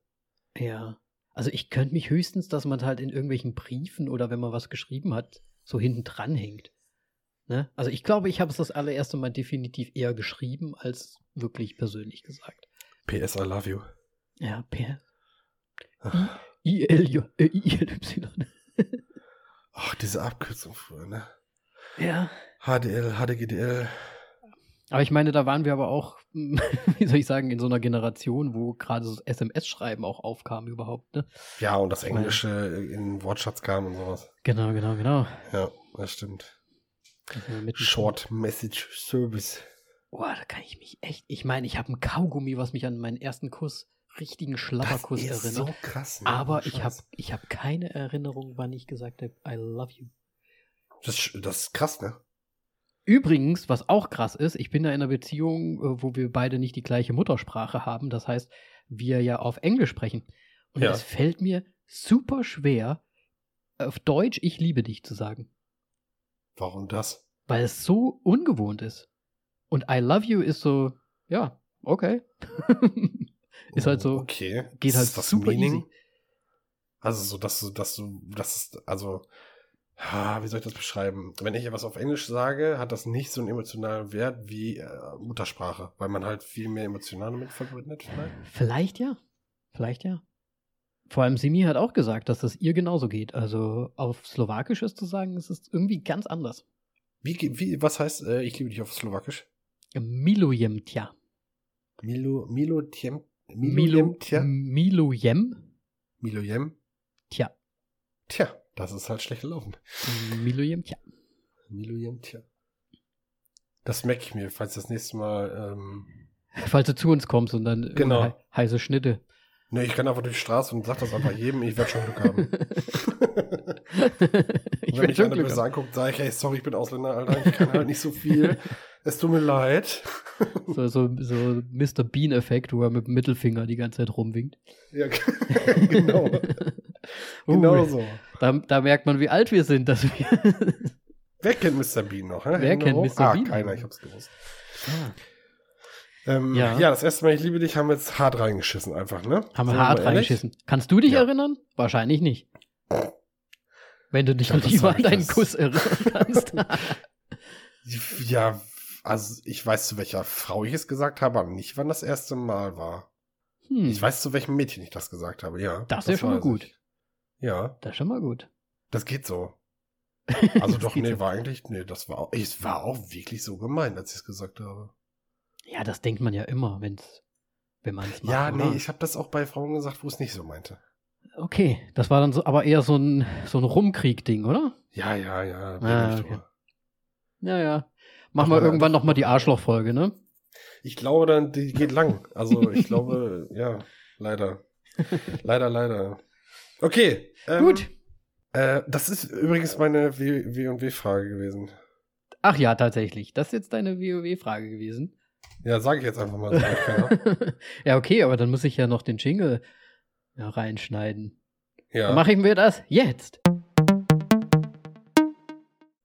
Ja. Also ich könnte mich höchstens, dass man halt in irgendwelchen Briefen oder wenn man was geschrieben hat, so hinten dran hängt. Ne? Also ich glaube, ich habe es das allererste Mal definitiv eher geschrieben als wirklich persönlich gesagt. PS, I love you. Ja. Äh, I-L-Y. Ach, diese Abkürzung früher, ne? Ja. HDL, HDGDL. Aber ich meine, da waren wir aber auch, wie soll ich sagen, in so einer Generation, wo gerade so SMS-Schreiben auch aufkam überhaupt, ne? Ja, und das Englische in Wortschatz kam und sowas. Genau, genau, genau. Ja, das stimmt. Mittendrin. Short Message Service. Boah, da kann ich mich echt. Ich meine, ich habe einen Kaugummi, was mich an meinen ersten Kuss, richtigen Schlapperkuss das ist erinnert. so krass. ne? aber ich habe ich hab keine Erinnerung, wann ich gesagt habe, I love you. Das, das ist krass, ne? Übrigens, was auch krass ist, ich bin ja in einer Beziehung, äh, wo wir beide nicht die gleiche Muttersprache haben. Das heißt, wir ja auf Englisch sprechen. Und Ja. es fällt mir super schwer, auf Deutsch ich liebe dich zu sagen. Warum das? Weil es so ungewohnt ist. Und I love you ist so, ja, okay. ist halt so, Okay. geht halt ist das super Meaning? easy. Also so, dass du, dass du, das ist, also, wie soll ich das beschreiben? Wenn ich etwas auf Englisch sage, hat das nicht so einen emotionalen Wert wie äh, Muttersprache, weil man halt viel mehr emotional damit verbindet vielleicht. Vielleicht ja. Vielleicht ja. Vor allem Simi hat auch gesagt, dass das ihr genauso geht. Also auf Slowakisch ist zu sagen, es ist irgendwie ganz anders. Wie, wie, was heißt, äh, ich liebe dich auf Slowakisch? Milujem tja. Milo, Milo, Tiem, Milo, Milo, Tja, Milujem Milojem. tja. Tja, das ist halt schlecht gelaufen. Milujem tja. Milojem, tja. Das merke ich mir, falls das nächste Mal, ähm, Falls du zu uns kommst und dann Genau. he heiße Schnitte. ne, ich kann einfach durch die Straße und sag das einfach jedem, ich werde schon Glück haben. ich Wenn werde mich einer böse anguckt, sage ich, hey, sorry, ich bin Ausländer, Alter, ich kann halt nicht so viel. Es tut mir leid. So, so, so Mr. Bean-Effekt, wo er mit dem Mittelfinger die ganze Zeit rumwinkt. Ja, genau. Uh, genau so. da, da merkt man, wie alt wir sind, dass wir Wer kennt Mr. Bean noch? Hä? Wer Hände kennt hoch? Mr. ah, Bean? keiner, ich hab's gewusst. Ah. Ähm, ja. Ja. das erste Mal, ich liebe dich, haben wir jetzt hart reingeschissen einfach, ne? Haben wir hart mal reingeschissen. Kannst du dich Ja. erinnern? Wahrscheinlich nicht. Wenn du dich Ja, das lieber sag an deinen das. Kuss erinnern kannst. Ja, also ich weiß, zu welcher Frau ich es gesagt habe, aber nicht, wann das erste Mal war. Hm, Ich weiß, zu welchem Mädchen ich das gesagt habe, ja. Das ist ja schon mal gut. ich. Ja, das ist schon mal gut. das geht so. Also doch, nee, so. war eigentlich, nee, das war auch, es war auch wirklich so gemeint, als ich es gesagt habe. Ja, das denkt man ja immer, wenn's, wenn man es macht. ja, oder? nee, ich habe das auch bei Frauen gesagt, wo es nicht so meinte. Okay, das war dann so, aber eher so ein, so ein Rumkrieg-Ding, oder? Ja, ja, ja. Ah, okay. Ja, ja. Machen wir irgendwann nochmal die Arschloch-Folge, ne? Ich glaube, dann, die geht lang. Also ich glaube, ja, leider. Leider, leider. Okay. ähm, Gut. Äh, das ist übrigens meine W&W-Frage gewesen. Ach ja, tatsächlich. Das ist jetzt deine WoW-Frage gewesen. Ja, sage ich jetzt einfach mal so. Ja, okay, aber dann muss ich ja noch den Jingle ja, reinschneiden. Ja. Dann machen wir das jetzt.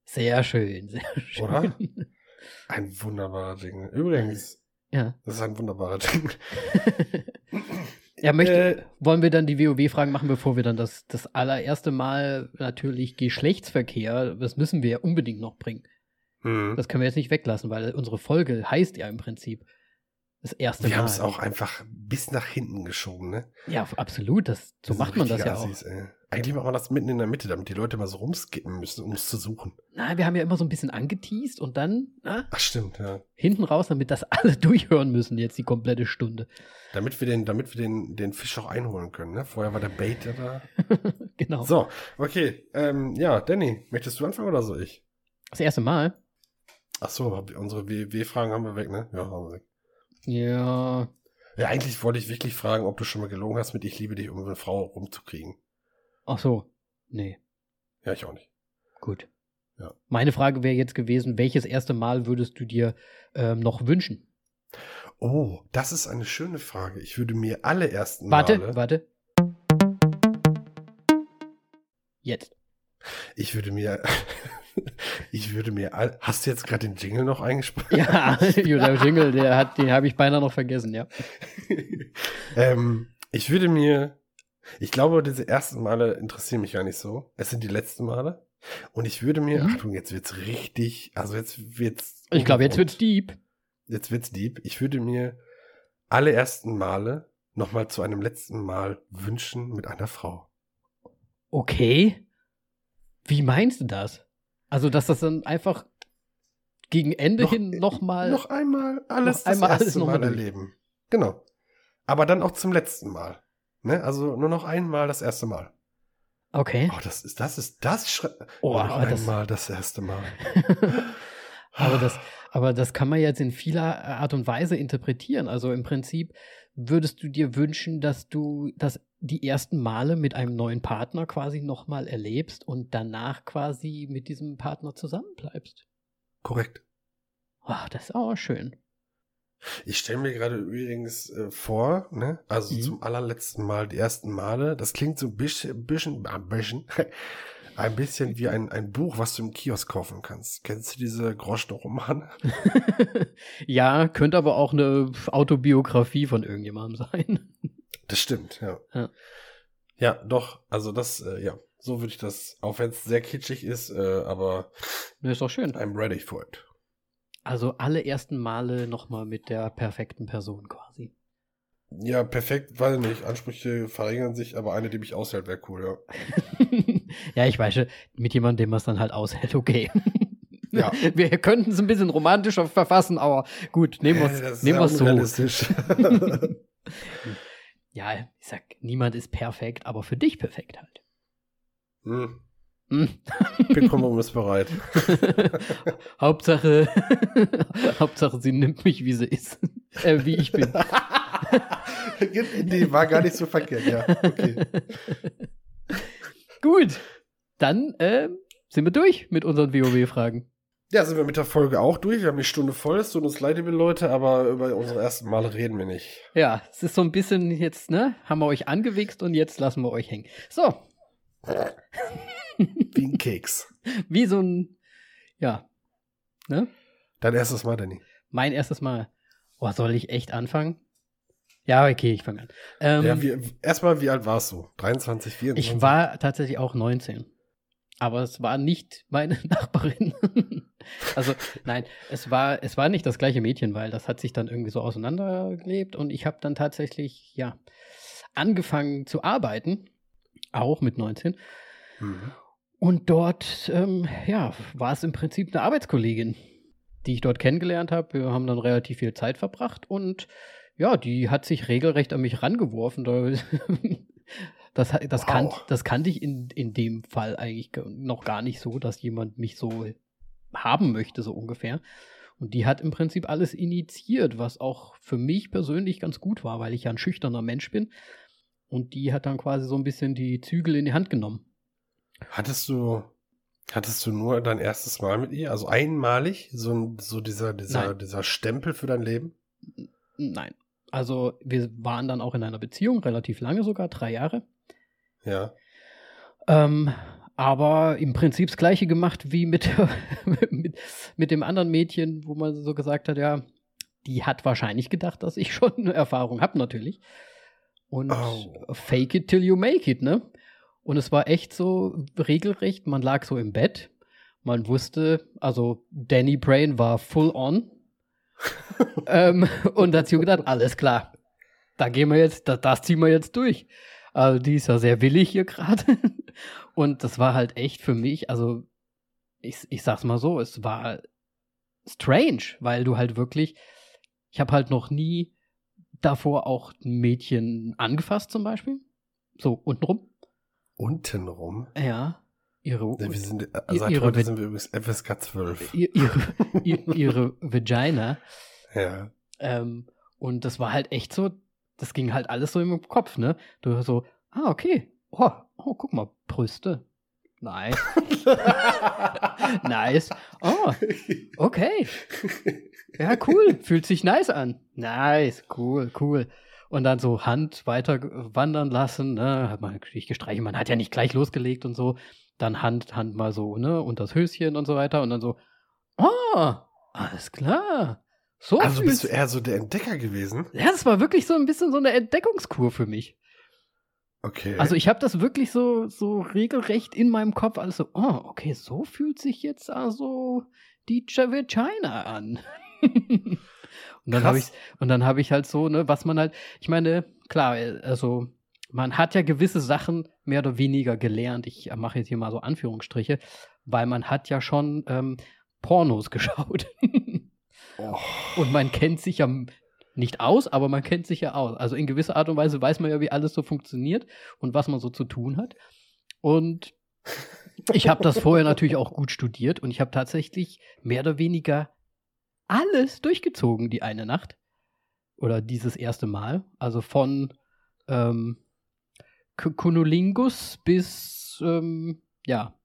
Sehr schön, sehr schön. Oder? Ein wunderbarer Jingle. Übrigens, Ja. das ist ein wunderbarer Jingle. ja, möchte, Äh, wollen wir dann die WoW-Fragen machen, bevor wir dann das, das allererste Mal natürlich Geschlechtsverkehr, das müssen wir ja unbedingt noch bringen. hm. Das können wir jetzt nicht weglassen, weil unsere Folge heißt ja im Prinzip das erste Wir Mal. haben es auch einfach bis nach hinten geschoben, ne? Ja, absolut. Das, so Das sind macht man das ja auch. Assis, ey. Eigentlich macht man das mitten in der Mitte, damit die Leute mal so rumskippen müssen, um es zu suchen. Na, wir haben ja immer so ein bisschen angeteased und dann na, Ach stimmt, ja. hinten raus, damit das alle durchhören müssen, jetzt die komplette Stunde. Damit wir den, damit wir den, den Fisch auch einholen können, ne? Vorher war der Bait da. genau. So, okay. Ähm, ja, Danny, möchtest du anfangen oder soll ich? Das erste Mal. Ach so, unsere W-Fragen haben wir weg, ne? Ja, haben wir weg. Ja. Ja, eigentlich wollte ich wirklich fragen, ob du schon mal gelogen hast mit Ich liebe dich, um eine Frau rumzukriegen. Ach so. Nee. Ja, ich auch nicht. Gut. Ja. Meine Frage wäre jetzt gewesen, welches erste Mal würdest du dir ähm, noch wünschen? Oh, das ist eine schöne Frage. Ich würde mir alle ersten Warte, Male, warte. Jetzt. Ich würde mir, ich würde mir, hast du jetzt gerade den Jingle noch eingesprochen? Ja, der Jingle, der hat, den habe ich beinahe noch vergessen, ja. ähm, ich würde mir, ich glaube, diese ersten Male interessieren mich gar nicht so. Es sind die letzten Male. Und ich würde mir, Mhm. Achtung, jetzt wird's richtig, also jetzt wird's. Ich glaube, jetzt wird's deep. Jetzt wird's deep. Ich würde mir alle ersten Male nochmal zu einem letzten Mal wünschen mit einer Frau. Okay. Wie meinst du das? Also, dass das dann einfach gegen Ende Noch- hin nochmal. Noch einmal alles noch einmal das alles erste noch Mal erleben. Genau. Aber dann auch zum letzten Mal. Ne? Also nur noch einmal das erste Mal. Okay. Oh, das ist, das ist, das Schre Oh, Nur noch aber das- einmal das erste Mal. aber, das, aber das kann man jetzt in vieler Art und Weise interpretieren. Also im Prinzip würdest du dir wünschen, dass du das die ersten Male mit einem neuen Partner quasi nochmal erlebst und danach quasi mit diesem Partner zusammenbleibst. Korrekt. Ach, das ist auch schön. Ich stelle mir gerade übrigens äh, vor, ne? also Mhm. zum allerletzten Mal, die ersten Male, das klingt so ein bisschen, bisschen, ein bisschen, ein bisschen wie ein, ein Buch, was du im Kiosk kaufen kannst. Kennst du diese Groschenromane? ja, könnte aber auch eine Autobiografie von irgendjemandem sein. Das stimmt, ja. Ja. Ja, doch, also das, äh, ja, so würde ich das, auch wenn es sehr kitschig ist, äh, aber Das ist doch schön. I'm ready for it. Also alle ersten Male nochmal mit der perfekten Person quasi. Ja, perfekt, weiß nicht, Ansprüche verringern sich, aber eine, die mich aushält, wäre cool, ja. ja, ich weiß schon, mit jemandem, dem man es dann halt aushält, okay. Ja. Wir könnten es ein bisschen romantischer verfassen, aber gut, nehmen wir Äh, es ist nehmen ja so. Ja, ich sag, niemand ist perfekt, aber für dich perfekt halt. hm, Hm. bin kompromissbereit. Hauptsache, Hauptsache, sie nimmt mich, wie sie ist. äh, wie ich bin. nee, war gar nicht so verkehrt, ja. Okay. Gut, dann äh, sind wir durch mit unseren WoW-Fragen. Ja, sind wir mit der Folge auch durch. Wir haben die Stunde voll. Es tut uns leid, liebe Leute, aber über unsere ersten Male reden wir nicht. Ja, es ist so ein bisschen jetzt, ne? Haben wir euch angewichst und jetzt lassen wir euch hängen. So, Wie ein Keks. wie so ein, ja. Ne? Dein erstes Mal, Danny. Mein erstes Mal. Oh, soll ich echt anfangen? Ja, okay, ich fange an. Ähm, ja, wie, erstmal, wie alt warst du? 23, 24? ich war tatsächlich auch 19. Aber es war nicht meine Nachbarin. Also, nein, es war, es war nicht das gleiche Mädchen, weil das hat sich dann irgendwie so auseinandergelebt und ich habe dann tatsächlich, ja, angefangen zu arbeiten, auch mit 19. Mhm. Und dort, ähm, ja, war es im Prinzip eine Arbeitskollegin, die ich dort kennengelernt habe. Wir haben dann relativ viel Zeit verbracht und ja, die hat sich regelrecht an mich rangeworfen. Das, das, Wow. kan das kannte ich in, in dem Fall eigentlich ge- noch gar nicht so, dass jemand mich so haben möchte, so ungefähr. Und die hat im Prinzip alles initiiert, was auch für mich persönlich ganz gut war, weil ich ja ein schüchterner Mensch bin. Und die hat dann quasi so ein bisschen die Zügel in die Hand genommen. Hattest du, hattest du nur dein erstes Mal mit ihr? Also einmalig? So, so dieser, dieser, Nein. dieser Stempel für dein Leben? Nein. Also wir waren dann auch in einer Beziehung, relativ lange sogar, drei Jahre. Ja. Ähm, aber im Prinzip das gleiche gemacht wie mit, mit, mit dem anderen Mädchen, wo man so gesagt hat, ja, die hat wahrscheinlich gedacht, dass ich schon eine Erfahrung habe, natürlich. Und Oh. fake it till you make it, ne? Und es war echt so regelrecht, man lag so im Bett, man wusste, also Danny Brain war full on. ähm, und dazu gedacht, alles klar, da gehen wir jetzt, das, das ziehen wir jetzt durch. Also die ist ja sehr willig hier gerade. Und das war halt echt für mich, also ich, ich sag's mal so, es war strange, weil du halt wirklich, ich habe halt noch nie davor auch ein Mädchen angefasst zum Beispiel. So untenrum. Untenrum? Ja. Ihre, Ja, wir sind, Ihr- seit ihre heute sind wir übrigens FSK 12. ihr, ihre, ihr, ihre Vagina. Ja. Ähm, und das war halt echt so, das ging halt alles so im Kopf, ne? Du so, ah, okay. Oh, oh guck mal, Brüste. Nice. nice. Oh, okay. Ja, cool. Fühlt sich nice an. Nice. Cool, cool. Und dann so Hand weiter wandern lassen, ne? Hat man natürlich gestreichelt. Man hat ja nicht gleich losgelegt und so. Dann Hand, Hand mal so, ne? Und das Höschen und so weiter. Und dann so, oh, alles klar. So Also bist du eher so der Entdecker gewesen? ja, das war wirklich so ein bisschen so eine Entdeckungskur für mich. Okay. Also ich habe das wirklich so, so regelrecht in meinem Kopf alles so, oh, okay, so fühlt sich jetzt also die Vagina an. und dann habe ich und dann habe ich halt so, ne, was man halt, ich meine, klar, äh, also man hat ja gewisse Sachen mehr oder weniger gelernt. Ich mache jetzt hier mal so Anführungsstriche, weil man hat ja schon ähm, Pornos geschaut. Oh. Und man kennt sich ja nicht aus, aber man kennt sich ja aus. Also in gewisser Art und Weise weiß man ja, wie alles so funktioniert und was man so zu tun hat. Und ich habe das vorher natürlich auch gut studiert und ich habe tatsächlich mehr oder weniger alles durchgezogen die eine Nacht oder dieses erste Mal. Also von ähm, K- Kunulingus bis ähm, ja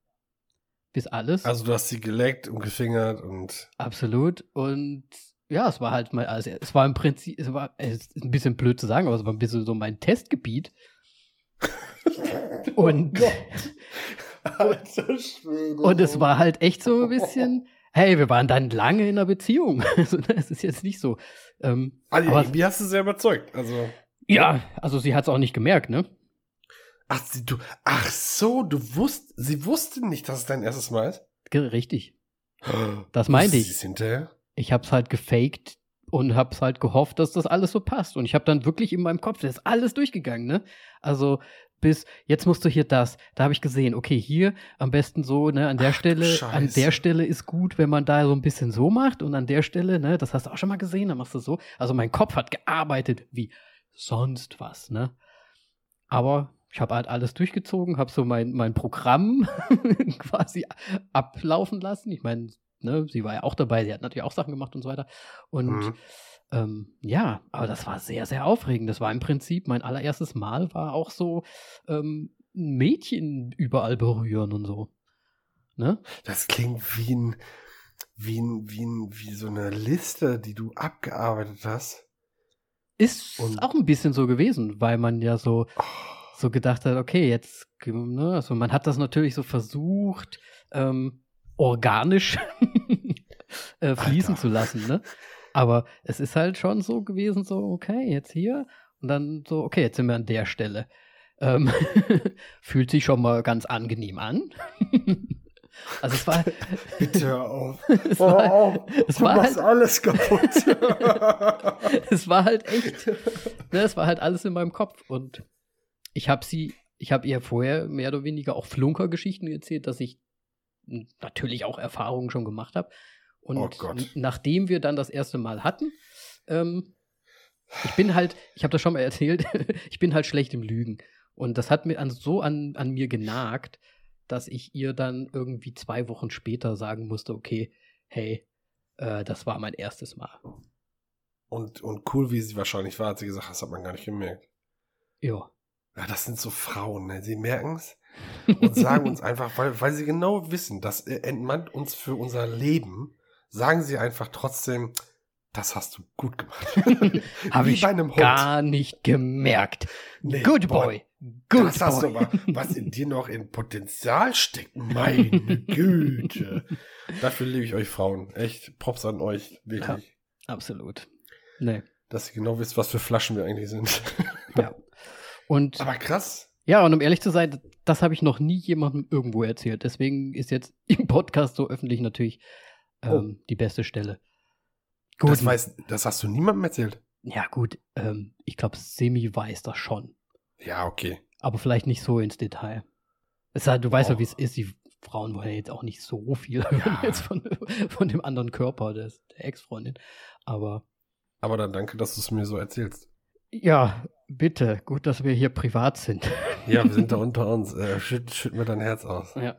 bis alles. Also du hast sie geleckt und gefingert und Absolut. Und ja, es war halt mal, also es war im Prinzip, es war es ist ein bisschen blöd zu sagen, aber es war ein bisschen so mein Testgebiet. Und, Alter Schwede. und es war halt echt so ein bisschen, hey, wir waren dann lange in einer Beziehung. Also, es ist jetzt nicht so. Ähm, Also, aber- irgendwie hast du sehr überzeugt. Also. ja, also sie hat es auch nicht gemerkt, ne? Ach, du, ach so, du wusst, sie wusste nicht, dass es dein erstes Mal ist? Richtig. Das meinte ich. hinterher? Ich hab's halt gefaked und hab's halt gehofft, dass das alles so passt. Und ich habe dann wirklich in meinem Kopf, das ist alles durchgegangen, ne? Also bis, jetzt musst du hier das. Da habe ich gesehen, okay, hier am besten so, ne, an der Ach, Stelle, an der Stelle ist gut, wenn man da so ein bisschen so macht und an der Stelle, ne, das hast du auch schon mal gesehen, dann machst du so. Also mein Kopf hat gearbeitet wie sonst was, ne? Aber ich habe halt alles durchgezogen, habe so mein, mein Programm quasi ablaufen lassen. Ich meine, ne, sie war ja auch dabei, sie hat natürlich auch Sachen gemacht und so weiter. Und Mhm. ähm, ja, aber das war sehr, sehr aufregend. Das war im Prinzip mein allererstes Mal, war auch so ähm, Mädchen überall berühren und so. Ne? Das klingt wie ein, wie ein, wie ein, wie so eine Liste, die du abgearbeitet hast. Ist Und- auch ein bisschen so gewesen, weil man ja so, Oh, so gedacht hat, okay, jetzt, ne, also man hat das natürlich so versucht, ähm, organisch äh, fließen Alter. zu lassen, ne? Aber es ist halt schon so gewesen, so, okay, jetzt hier und dann so, okay, jetzt sind wir an der Stelle. Ähm, fühlt sich schon mal ganz angenehm an. Also es war. Bitte hör auf. es war, hör auf. Es war halt, alles kaputt. es war halt echt. Ne, es war halt alles in meinem Kopf. Und ich habe sie, ich habe ihr vorher mehr oder weniger auch Flunkergeschichten erzählt, dass ich natürlich auch Erfahrungen schon gemacht habe. Und oh nachdem wir dann das erste Mal hatten, ähm, ich bin halt, ich habe das schon mal erzählt, ich bin halt schlecht im Lügen. Und das hat mir an, so an, an mir genagt, dass ich ihr dann irgendwie zwei Wochen später sagen musste, okay, hey, äh, das war mein erstes Mal. Und, und cool, wie sie wahrscheinlich war, hat sie gesagt, das hat man gar nicht gemerkt. Ja. Ja, das sind so Frauen, ne? Sie merken es und sagen uns einfach, weil, weil sie genau wissen, das entmannt uns für unser Leben, sagen sie einfach trotzdem, das hast du gut gemacht. Habe ich gar nicht gemerkt. Nee, Good boy. Good das hast du aber, was in dir noch in Potenzial steckt. Meine Güte. Dafür liebe ich euch Frauen. Echt, Props an euch. Wirklich. Ja, absolut. Nee. Dass ihr genau wisst, was für Flaschen wir eigentlich sind. ja. Und, aber krass. Ja, und um ehrlich zu sein, das habe ich noch nie jemandem irgendwo erzählt. Deswegen ist jetzt im Podcast so öffentlich natürlich oh. ähm, oh. die beste Stelle. Gut. Das, weiß, das hast du niemandem erzählt? Ja, gut. Ähm, ich glaube, Semi weiß das schon. Ja, okay. Aber vielleicht nicht so ins Detail. Es halt, du weißt ja, oh. wie es ist. Die Frauen wollen ja jetzt auch nicht so viel ja. jetzt von, von dem anderen Körper des, der Ex-Freundin. Aber. Aber dann danke, dass du es mir so erzählst. Ja, bitte. Gut, dass wir hier privat sind. Ja, wir sind da unter uns. Äh, schütt, schütt mir dein Herz aus. Ja.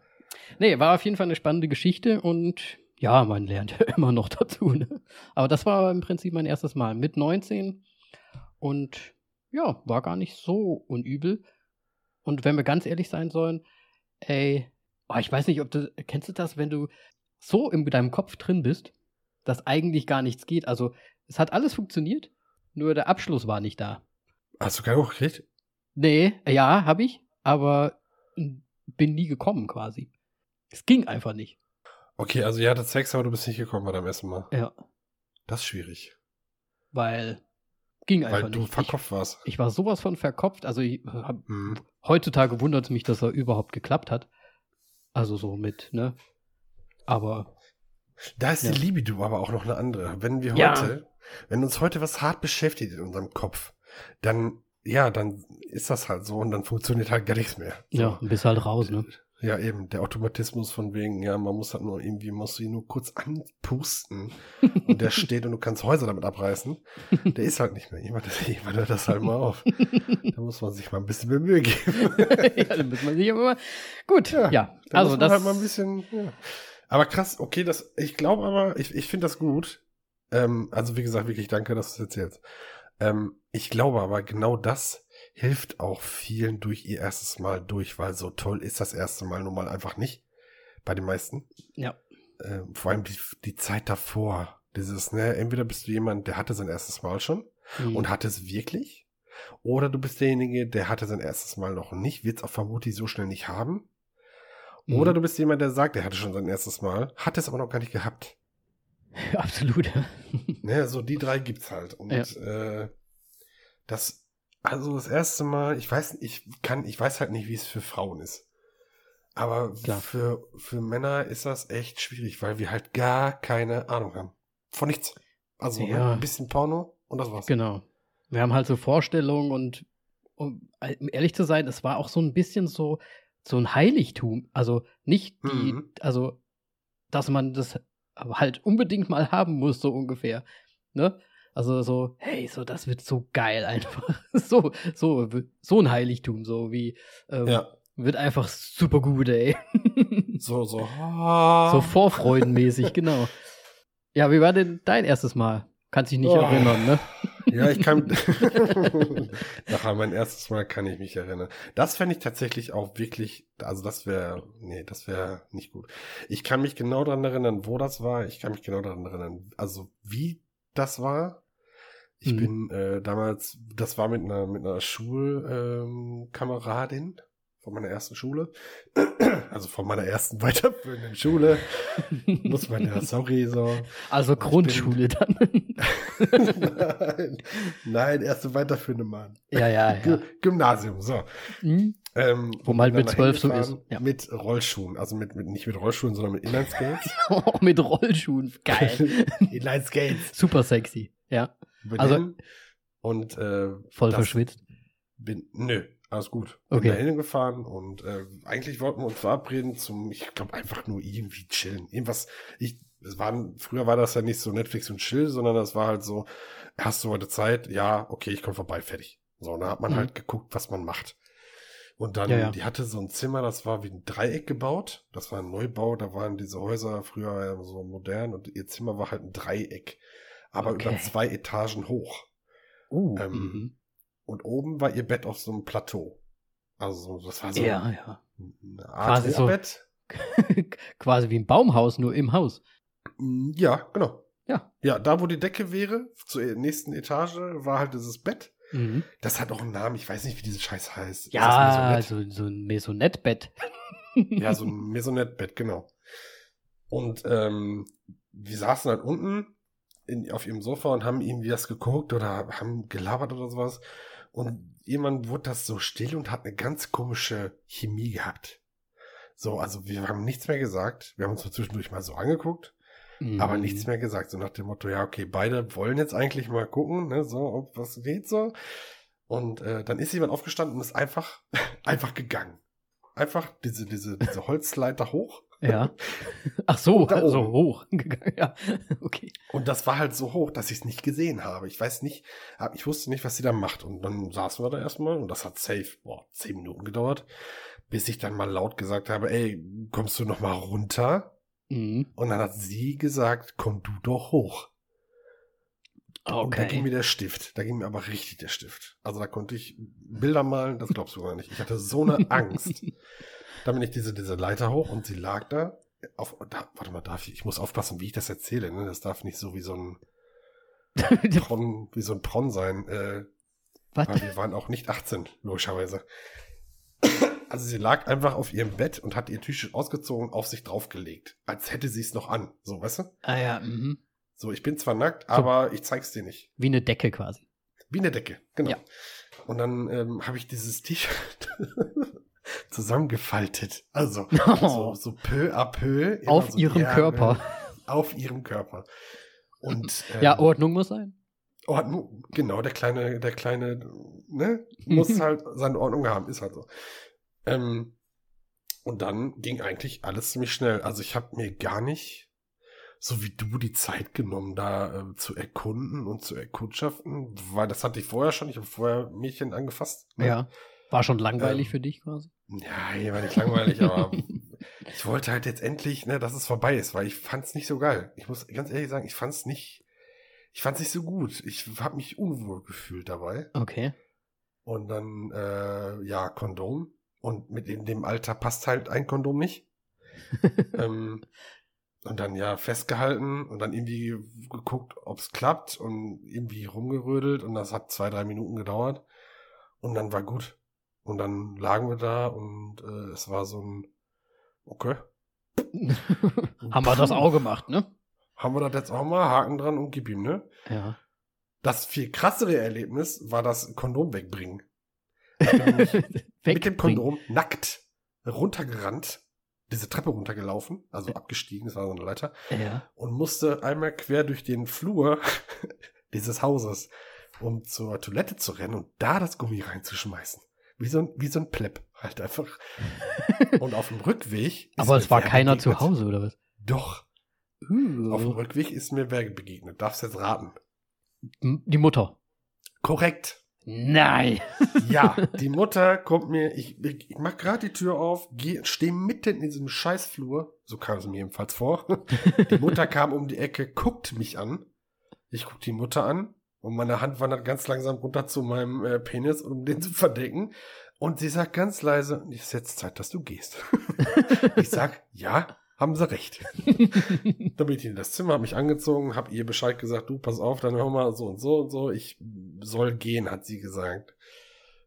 Nee, war auf jeden Fall eine spannende Geschichte und ja, man lernt ja immer noch dazu. Ne? Aber das war im Prinzip mein erstes Mal mit 19 und ja, war gar nicht so unübel. Und wenn wir ganz ehrlich sein sollen, ey, oh, ich weiß nicht, ob du, kennst du das, wenn du so in deinem Kopf drin bist, dass eigentlich gar nichts geht? Also, es hat alles funktioniert, nur der Abschluss war nicht da. Hast du keinen hochgekriegt? Nee, ja, hab ich, aber bin nie gekommen quasi. Es ging einfach nicht. Okay, also ihr hattet Sex, aber du bist nicht gekommen bei deinem ersten Mal. Ja. Das ist schwierig. Weil ging einfach Weil du nicht. verkopft ich, warst. Ich war sowas von verkopft. Also ich, hab, hm. heutzutage wundert es mich, dass er überhaupt geklappt hat. Also so mit, ne? Aber. Da ist ja. die Libido aber auch noch eine andere. Wenn wir heute, ja. wenn uns heute was hart beschäftigt in unserem Kopf, dann, ja, dann ist das halt so und dann funktioniert halt gar nichts mehr. So. Ja, bist halt raus, ne? Ja, eben, der Automatismus von wegen, ja, man muss halt nur irgendwie, musst du ihn nur kurz anpusten und der steht und du kannst Häuser damit abreißen. Der ist halt nicht mehr. Jemand, jemand hört das halt mal auf. Da muss man sich mal ein bisschen mehr Mühe geben. ja, dann muss man sich aber mal, gut, ja. ja also das halt mal ein bisschen, ja. Aber krass, okay, das, ich glaube aber, ich, ich finde das gut. Ähm, also wie gesagt, wirklich danke, dass du es erzählst. Ähm, ich glaube aber genau das hilft auch vielen durch ihr erstes Mal durch, weil so toll ist das erste Mal nun mal einfach nicht. Bei den meisten. Ja. Äh, vor allem die, die Zeit davor. Dieses, ne, entweder bist du jemand, der hatte sein erstes Mal schon mhm. und hatte es wirklich. Oder du bist derjenige, der hatte sein erstes Mal noch nicht, wird es auch vermutlich so schnell nicht haben. Mhm. Oder du bist jemand, der sagt, er hatte schon sein erstes Mal, hat es aber noch gar nicht gehabt. Absolut. ne, so die drei gibt's halt. Und ja. äh, das also das erste Mal, ich weiß, ich kann, ich weiß halt nicht, wie es für Frauen ist. Aber Klar. für, für Männer ist das echt schwierig, weil wir halt gar keine Ahnung haben. Von nichts. Also ne, ja. ein bisschen Porno und das war's. Genau. Wir haben halt so Vorstellungen und, um ehrlich zu sein, es war auch so ein bisschen so, so ein Heiligtum. Also nicht die, mhm. also, dass man das halt unbedingt mal haben muss, so ungefähr. Ne? Also so, hey, so, das wird so geil einfach. so, so, so ein Heiligtum, so wie, ähm, ja. wird einfach super gut, ey. so, so. So vorfreudenmäßig, genau. Ja, wie war denn dein erstes Mal? Kannst dich nicht oh. erinnern, ne? Ja, ich kann. Nachher mein erstes Mal kann ich mich erinnern. Das fände ich tatsächlich auch wirklich, also das wäre, nee, das wäre nicht gut. Ich kann mich genau daran erinnern, wo das war. Ich kann mich genau daran erinnern, also wie das war. Ich mhm. bin äh, damals, das war mit einer, mit einer Schulkameradin ähm, von meiner ersten Schule. Also von meiner ersten weiterführenden Schule. Muss man ja, sorry, so. Also Grundschule dann. nein, nein, erste weiterführende Mann. Ja, ja, ja. Gymnasium, so. Hm? Ähm, Wo man mit dann zwölf so ist, ja. Mit Rollschuhen. Also mit, mit, nicht mit Rollschuhen, sondern mit Inlineskates. Oh, mit Rollschuhen. Geil. Inlineskates. Super sexy. Ja. Bin Also- und äh, Voll verschwitzt. bin, nö, alles gut. Okay. Bin da hingefahren und äh, eigentlich wollten wir uns verabreden zum, ich glaube einfach nur irgendwie chillen. Irgendwas, ich, es waren, früher war das ja nicht so Netflix und Chill, sondern das war halt so, hast du heute Zeit? Ja, okay, ich komme vorbei, fertig. So, und da hat man Mhm. halt geguckt, was man macht. Und dann, Ja, ja. die hatte so ein Zimmer, das war wie ein Dreieck gebaut. Das war ein Neubau, da waren diese Häuser früher ja so modern und ihr Zimmer war halt ein Dreieck. Aber Okay. über zwei Etagen hoch. Uh, Ähm, mhm. Und oben war ihr Bett auf so einem Plateau. Also das war so Ja, ja. eine Quasi Art so. Hochbett. Quasi wie ein Baumhaus, nur im Haus. Mm, Ja, genau. Ja. Ja, da wo die Decke wäre, zur nächsten Etage, war halt dieses Bett. Mhm. Das hat auch einen Namen, ich weiß nicht, wie diese Scheiß heißt. Ja, so, so ein Maisonette-Bett. Ja, so ein Maisonette-Bett, genau. Und ähm, wir saßen halt unten in, auf ihrem Sofa und haben irgendwie das geguckt oder haben gelabert oder sowas. Und jemand wurde das so still und hat eine ganz komische Chemie gehabt. So, also wir haben nichts mehr gesagt. Wir haben uns zwischendurch mal so angeguckt, aber Mhm. nichts mehr gesagt. So nach dem Motto, ja, okay, beide wollen jetzt eigentlich mal gucken, ne, so, ob was geht so. Und äh, dann ist jemand aufgestanden und ist einfach, einfach gegangen. Einfach diese, diese, diese Holzleiter hoch. Ja. Ach so, so oben. hoch gegangen. Ja, okay. Und das war halt so hoch, dass ich es nicht gesehen habe. Ich weiß nicht, ich wusste nicht, was sie da macht. Und dann saßen wir da erstmal und das hat safe, boah, zehn Minuten gedauert, bis ich dann mal laut gesagt habe, ey, kommst du noch mal runter? Mhm. Und dann hat sie gesagt, komm du doch hoch. Und da ging mir Okay. der Stift. Da ging mir aber richtig der Stift. Also da konnte ich Bilder malen, das glaubst du gar nicht. Ich hatte so eine Angst. Dann bin ich diese, diese Leiter hoch und sie lag da. Auf, da warte mal, darf ich, ich muss aufpassen, wie ich das erzähle. Ne? Das darf nicht so wie so ein Pron, wie so ein Pron sein. Äh, Was? weil wir waren auch nicht 18, logischerweise. Also sie lag einfach auf ihrem Bett und hat ihr T-Shirt ausgezogen, auf sich draufgelegt. Als hätte sie es noch an. So, weißt du? Ah ja, mhm. So, ich bin zwar nackt, aber ich zeig's dir nicht. wie eine Decke quasi. Wie eine Decke, genau. Ja. Und dann ähm, habe ich dieses T-Shirt zusammengefaltet. Also so, so peu à peu. Auf so ihrem Ärmel Körper. Auf ihrem Körper. Und ähm, Ja, Ordnung muss sein. Ordnung, genau, der kleine, der kleine, ne, muss halt seine Ordnung haben, ist halt so. Ähm, und dann ging eigentlich alles ziemlich schnell. Also ich habe mir gar nicht, so wie du, die Zeit genommen, da äh, zu erkunden und zu erkundschaften, weil das hatte ich vorher schon. Ich habe vorher Mädchen angefasst. ne? Ja. War schon langweilig Ähm, für dich quasi. Ja, hier war nicht langweilig, aber ich wollte halt jetzt endlich, ne, dass es vorbei ist, weil ich fand's nicht so geil. Ich muss ganz ehrlich sagen, ich fand's nicht, ich fand's nicht so gut. Ich habe mich unwohl gefühlt dabei. Okay. Und dann, äh, ja, Kondom. Und mit in dem Alter passt halt ein Kondom nicht. ähm, und dann ja festgehalten und dann irgendwie geguckt, ob's klappt und irgendwie rumgerödelt und das hat zwei, drei Minuten gedauert. Und dann war gut. Und dann lagen wir da und äh, es war so ein, okay, Haben wir das auch gemacht, ne? haben wir das jetzt auch mal, Haken dran und gib ihm, ne? Ja. Das viel krassere Erlebnis war das Kondom wegbringen. Nämlich mit dem Wegbringen. Kondom nackt runtergerannt, diese Treppe runtergelaufen, also abgestiegen, das war so eine Leiter, Ja. und musste einmal quer durch den Flur dieses Hauses, um zur Toilette zu rennen und da das Gummi reinzuschmeißen. Wie so ein, wie so ein Plepp, halt einfach. Und auf dem Rückweg. Aber es war keiner zu begegnet. Hause, oder was? Doch. Auf dem Uh, Rückweg ist mir wer begegnet. Darfst jetzt raten. die Mutter. Korrekt. Nein. Ja, die Mutter kommt mir, ich, ich, ich mach gerade die Tür auf, stehe mitten in diesem Scheißflur, so kam es mir jedenfalls vor. Die Mutter kam um die Ecke, guckt mich an. Ich guck die Mutter an und meine Hand wandert ganz langsam runter zu meinem äh, Penis, um den zu verdecken. Und sie sagt ganz leise, es ist jetzt Zeit, dass du gehst. ich sag, ja, haben sie recht. Dann bin ich in das Zimmer, habe mich angezogen, habe ihr Bescheid gesagt, du, pass auf, dann hör mal so und so und so, ich soll gehen, hat sie gesagt.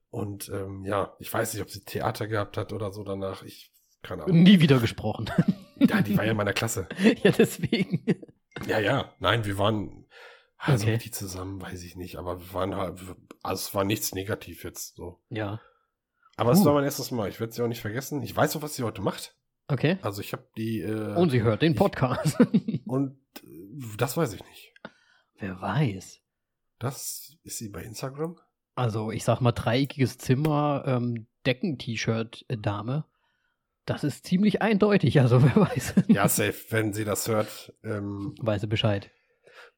Und ähm, ja, ich weiß nicht, ob sie Theater gehabt hat oder so danach. Ich, keine Ahnung. Nie wieder gesprochen. Ja, die war ja in meiner Klasse. ja, deswegen. Ja, ja. Nein, wir waren also Okay. die zusammen, weiß ich nicht, aber wir waren halt, also es war nichts negativ jetzt so. Ja. Aber es Cool. war mein erstes Mal. Ich werde sie auch nicht vergessen. Ich weiß auch, was sie heute macht. Okay. Also ich habe die äh, Und sie hört den ich- Podcast. und äh, das weiß ich nicht. Wer weiß. Das ist sie bei Instagram. Also, ich sag mal, dreieckiges Zimmer, ähm, Decken-T-Shirt-Dame. Das ist ziemlich eindeutig, also wer weiß. Ja, safe. Wenn sie das hört, ähm, Weiß sie Bescheid.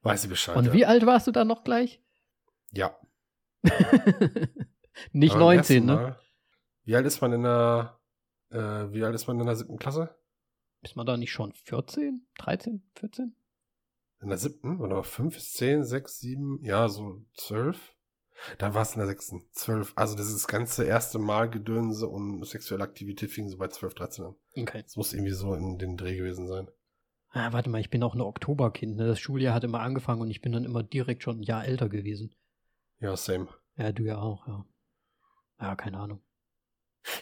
Weiß sie Bescheid. Und ja. wie alt warst du dann noch gleich? Ja. Nicht Aber beim 19, ersten ne? Mal- Wie alt ist man in der, äh, wie alt ist man in der siebten Klasse? Ist man da nicht schon 14, 13, 14? In der siebten? Oder fünf, zehn, sechs, sieben, ja, so zwölf? Dann war es in der sechsten. Zwölf. Also das ist das ganze erste Mal Gedönse und sexuelle Aktivität fing so bei zwölf, dreizehn an. Okay. Das muss irgendwie so in den Dreh gewesen sein. Ah, warte mal, ich bin auch ein Oktoberkind. Ne? Das Schuljahr hat immer angefangen und ich bin dann immer direkt schon ein Jahr älter gewesen. Ja, same. Ja, du ja auch, ja. Ja, keine Ahnung.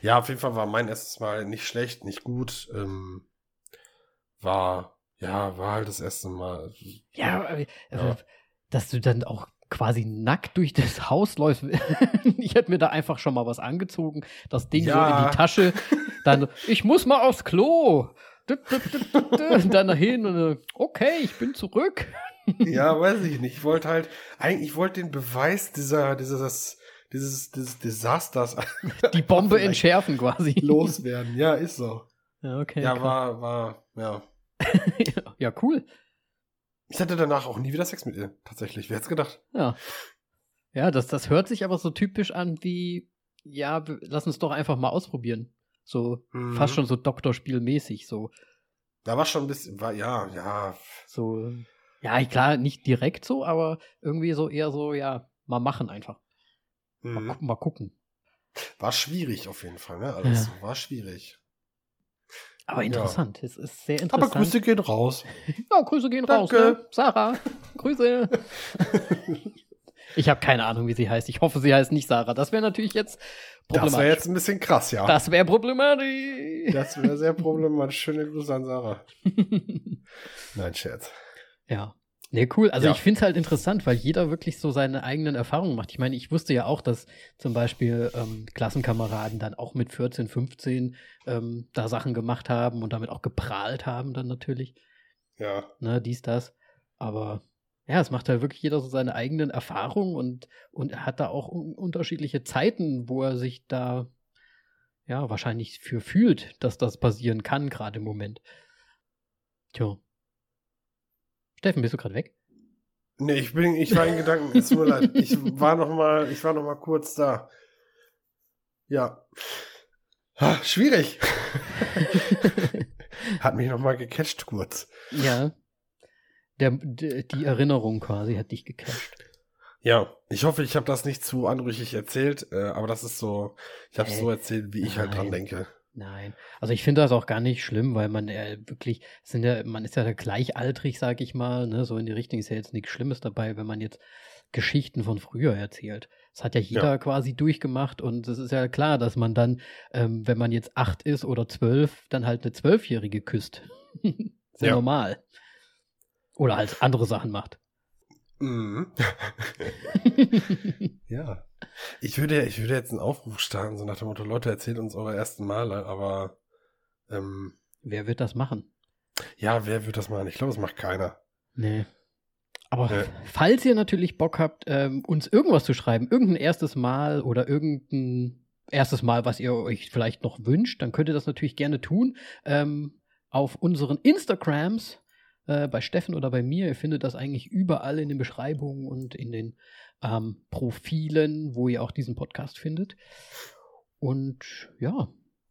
Ja, auf jeden Fall war mein erstes Mal nicht schlecht, nicht gut. Ähm, war, ja, war halt das erste Mal. Ja, äh, Ja. äh, dass du dann auch quasi nackt durch das Haus läufst. ich hätte mir da einfach schon mal was angezogen, das Ding so Ja. in die Tasche, dann, ich muss mal aufs Klo. Dann dahin und äh, okay, ich bin zurück. Ja, weiß ich nicht. Ich wollte halt, eigentlich, ich wollte den Beweis dieser, dieses, dieses, dieses Desasters Die Bombe entschärfen quasi. loswerden. Ja, ist so. Ja, okay. Ja, krass. war, war, ja. ja, cool. Ich hatte danach auch nie wieder Sex mit ihr, tatsächlich. Wer hätte gedacht? Ja. Ja, das, das hört sich aber so typisch an wie, ja, lass uns doch einfach mal ausprobieren. So Mhm. fast schon so Doktorspielmäßig, so. Da war schon ein bisschen, war, ja, ja. So, ja, klar, nicht direkt so, aber irgendwie so eher so, ja, mal machen einfach. Mal, Mhm. gu mal gucken. War schwierig auf jeden Fall, ne? Alles Ja. war schwierig. Aber Ja. interessant, es ist sehr Aber interessant. Grüße gehen raus. Ja, Grüße gehen raus, Danke. ne? Sarah, Grüße. ich habe keine Ahnung, wie sie heißt. Ich hoffe, sie heißt nicht Sarah. Das wäre natürlich jetzt Das wäre problematisch. jetzt ein bisschen krass, ja. Das wäre problematisch. Das wäre sehr problematisch. Schöne Grüße an Sarah. Nein, Scherz. Ja. Nee, cool. Also Ja. ich finde es halt interessant, weil jeder wirklich so seine eigenen Erfahrungen macht. Ich meine, ich wusste ja auch, dass zum Beispiel ähm, Klassenkameraden dann auch mit 14, 15 ähm, da Sachen gemacht haben und damit auch geprahlt haben dann natürlich. Ja. Ne, dies, das. Aber ja, es macht halt wirklich jeder so seine eigenen Erfahrungen und, und er hat da auch un unterschiedliche Zeiten, wo er sich da ja wahrscheinlich für fühlt, dass das passieren kann, gerade im Moment. Tja. Steffen, bist du gerade weg? Nee, ich bin, ich war in Gedanken, es tut mir leid. Ich war noch mal, ich war noch mal kurz da. Ja. Ha, schwierig. Hat mich noch mal gecatcht kurz. ja. Der, die Erinnerung quasi hat dich gecatcht. Ja, ich hoffe, ich habe das nicht zu anrüchig erzählt, äh, aber das ist so, ich habe es Hä? so erzählt, wie ich halt dran Nein. denke. Nein. Also ich finde das auch gar nicht schlimm, weil man ja wirklich, sind ja, man ist ja gleichaltrig, sag ich mal, ne? So in die Richtung ist ja jetzt nichts Schlimmes dabei, wenn man jetzt Geschichten von früher erzählt. Das hat ja jeder Ja. quasi durchgemacht und es ist ja klar, dass man dann, ähm, wenn man jetzt acht ist oder zwölf, dann halt eine Zwölfjährige küsst. Sehr Ja. normal. Oder halt andere Sachen macht. Mhm. ja. Ich würde, ich würde jetzt einen Aufruf starten, so nach dem Motto, Leute, erzählt uns eure ersten Male, aber ähm, Wer wird das machen? ja, wer wird das machen? Ich glaube, das macht keiner. Nee. Aber Nee. falls ihr natürlich Bock habt, ähm, uns irgendwas zu schreiben, irgendein erstes Mal oder irgendein erstes Mal, was ihr euch vielleicht noch wünscht, dann könnt ihr das natürlich gerne tun. Ähm, auf unseren Instagrams, äh, bei Steffen oder bei mir. Ihr findet das eigentlich überall in den Beschreibungen und in den ähm, Profilen, wo ihr auch diesen Podcast findet. Und ja,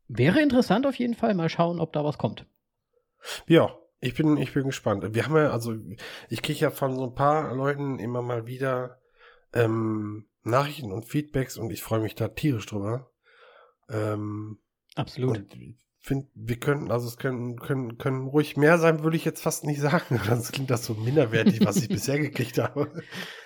wäre interessant auf jeden Fall. Mal schauen, ob da was kommt. Ja, ich bin, ich bin gespannt. Wir haben ja, also, ich kriege ja von so ein paar Leuten immer mal wieder ähm, Nachrichten und Feedbacks und ich freue mich da tierisch drüber. Ähm, Absolut. und finde, wir könnten, also es können, können, können ruhig mehr sein, würde ich jetzt fast nicht sagen. Sonst klingt das so minderwertig, was ich bisher gekriegt habe.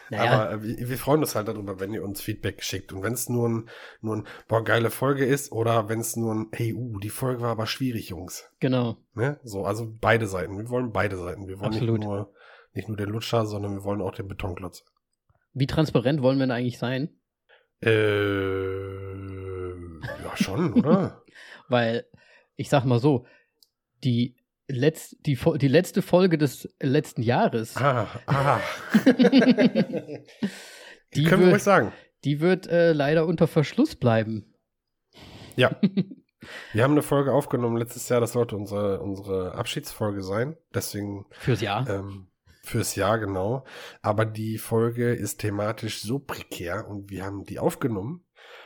Naja. Aber äh, wir, wir, freuen uns halt darüber, wenn ihr uns Feedback schickt. Und wenn es nur ein, nur ein, boah, geile Folge ist oder wenn es nur ein, hey, uh, die Folge war aber schwierig, Jungs. Genau. Ne? So, also beide Seiten. Wir wollen beide Seiten. Wir wollen Absolut. nicht nur, nicht nur den Lutscher, sondern wir wollen auch den Betonklotz. Wie transparent wollen wir denn eigentlich sein? Äh, ja, schon, oder? Weil, ich sag mal so, die, Letz, die, die letzte Folge des letzten Jahres. Ah, ah. die können wir euch sagen. Die wird äh, leider unter Verschluss bleiben. Ja. Wir haben eine Folge aufgenommen letztes Jahr, das sollte unsere, unsere Abschiedsfolge sein. Deswegen. Fürs Jahr. Ähm, fürs Jahr, genau. Aber die Folge ist thematisch so prekär und wir haben die aufgenommen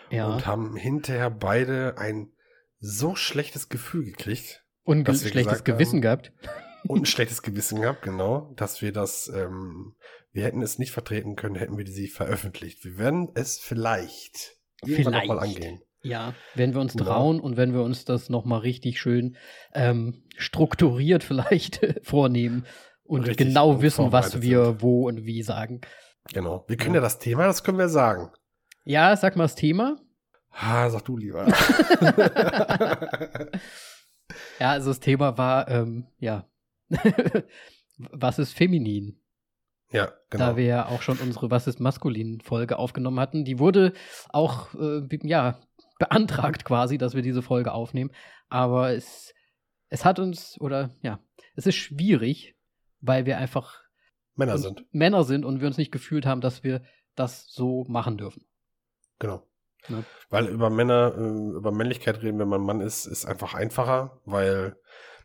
ja. und haben hinterher beide ein so schlechtes Gefühl gekriegt. Und ein schlechtes Gewissen haben, gehabt. Und ein schlechtes Gewissen gehabt, genau, dass wir das, ähm, wir hätten es nicht vertreten können, hätten wir sie veröffentlicht. Wir werden es vielleicht irgendwann nochmal angehen. Ja, wenn wir uns genau. trauen und wenn wir uns das nochmal richtig schön ähm, strukturiert vielleicht vornehmen und richtig genau wissen, was wir sind. wo und wie sagen. Genau. Wir können ja. ja das Thema, das können wir sagen. Ja, sag mal das Thema. Ah, sag du lieber. ja, also das Thema war, ähm, ja, was ist feminin? Ja, genau. Da wir ja auch schon unsere Was ist maskulin Folge aufgenommen hatten. Die wurde auch, äh, ja, beantragt quasi, dass wir diese Folge aufnehmen. Aber es, es hat uns, oder ja, es ist schwierig, weil wir einfach Männer sind. Männer sind und wir uns nicht gefühlt haben, dass wir das so machen dürfen. Genau. Ja. Weil über Männer, äh, über Männlichkeit reden, wenn man Mann ist, ist einfach einfacher, weil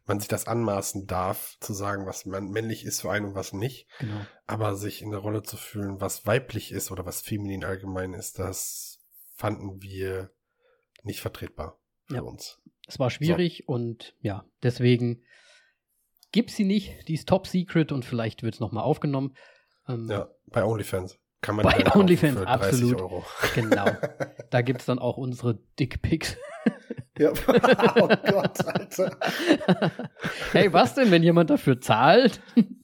man sich das anmaßen darf, zu sagen, was männlich ist für einen und was nicht. Genau. Aber sich in der Rolle zu fühlen, was weiblich ist oder was feminin allgemein ist, das fanden wir nicht vertretbar für ja. uns. Es war schwierig so. und ja, deswegen gibt sie nicht, die ist top secret und vielleicht wird es nochmal aufgenommen. Ähm, ja, bei OnlyFans. Kann man Bei OnlyFans, absolut. Euro. Genau. Da gibt es dann auch unsere Dickpics. Ja. oh Gott, Alter. Hey, was denn, wenn jemand dafür zahlt?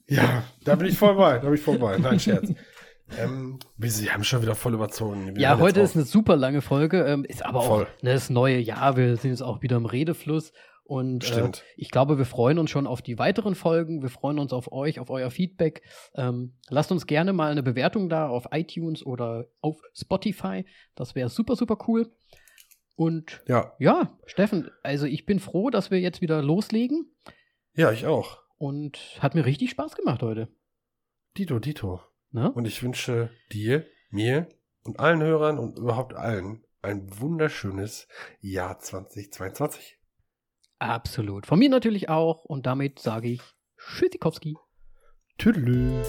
Ja, da bin ich voll bei. Da bin ich voll bei. Nein, Scherz. Ähm, wir haben schon wieder voll überzogen. Wir ja, heute ist eine super lange Folge. Ähm, ist aber voll. auch ne, das neue Jahr. Wir sind jetzt auch wieder im Redefluss. Und äh, ich glaube, wir freuen uns schon auf die weiteren Folgen. Wir freuen uns auf euch, auf euer Feedback. Ähm, lasst uns gerne mal eine Bewertung da auf iTunes oder auf Spotify. Das wäre super, super cool. Und ja. ja, Steffen, also ich bin froh, dass wir jetzt wieder loslegen. Ja, ich auch. Und hat mir richtig Spaß gemacht heute. Dito, Dito. Na? Und ich wünsche dir, mir und allen Hörern und überhaupt allen ein wunderschönes Jahr 2022. Absolut. Von mir natürlich auch. Und damit sage ich Tschüssikowski. Tüdelü.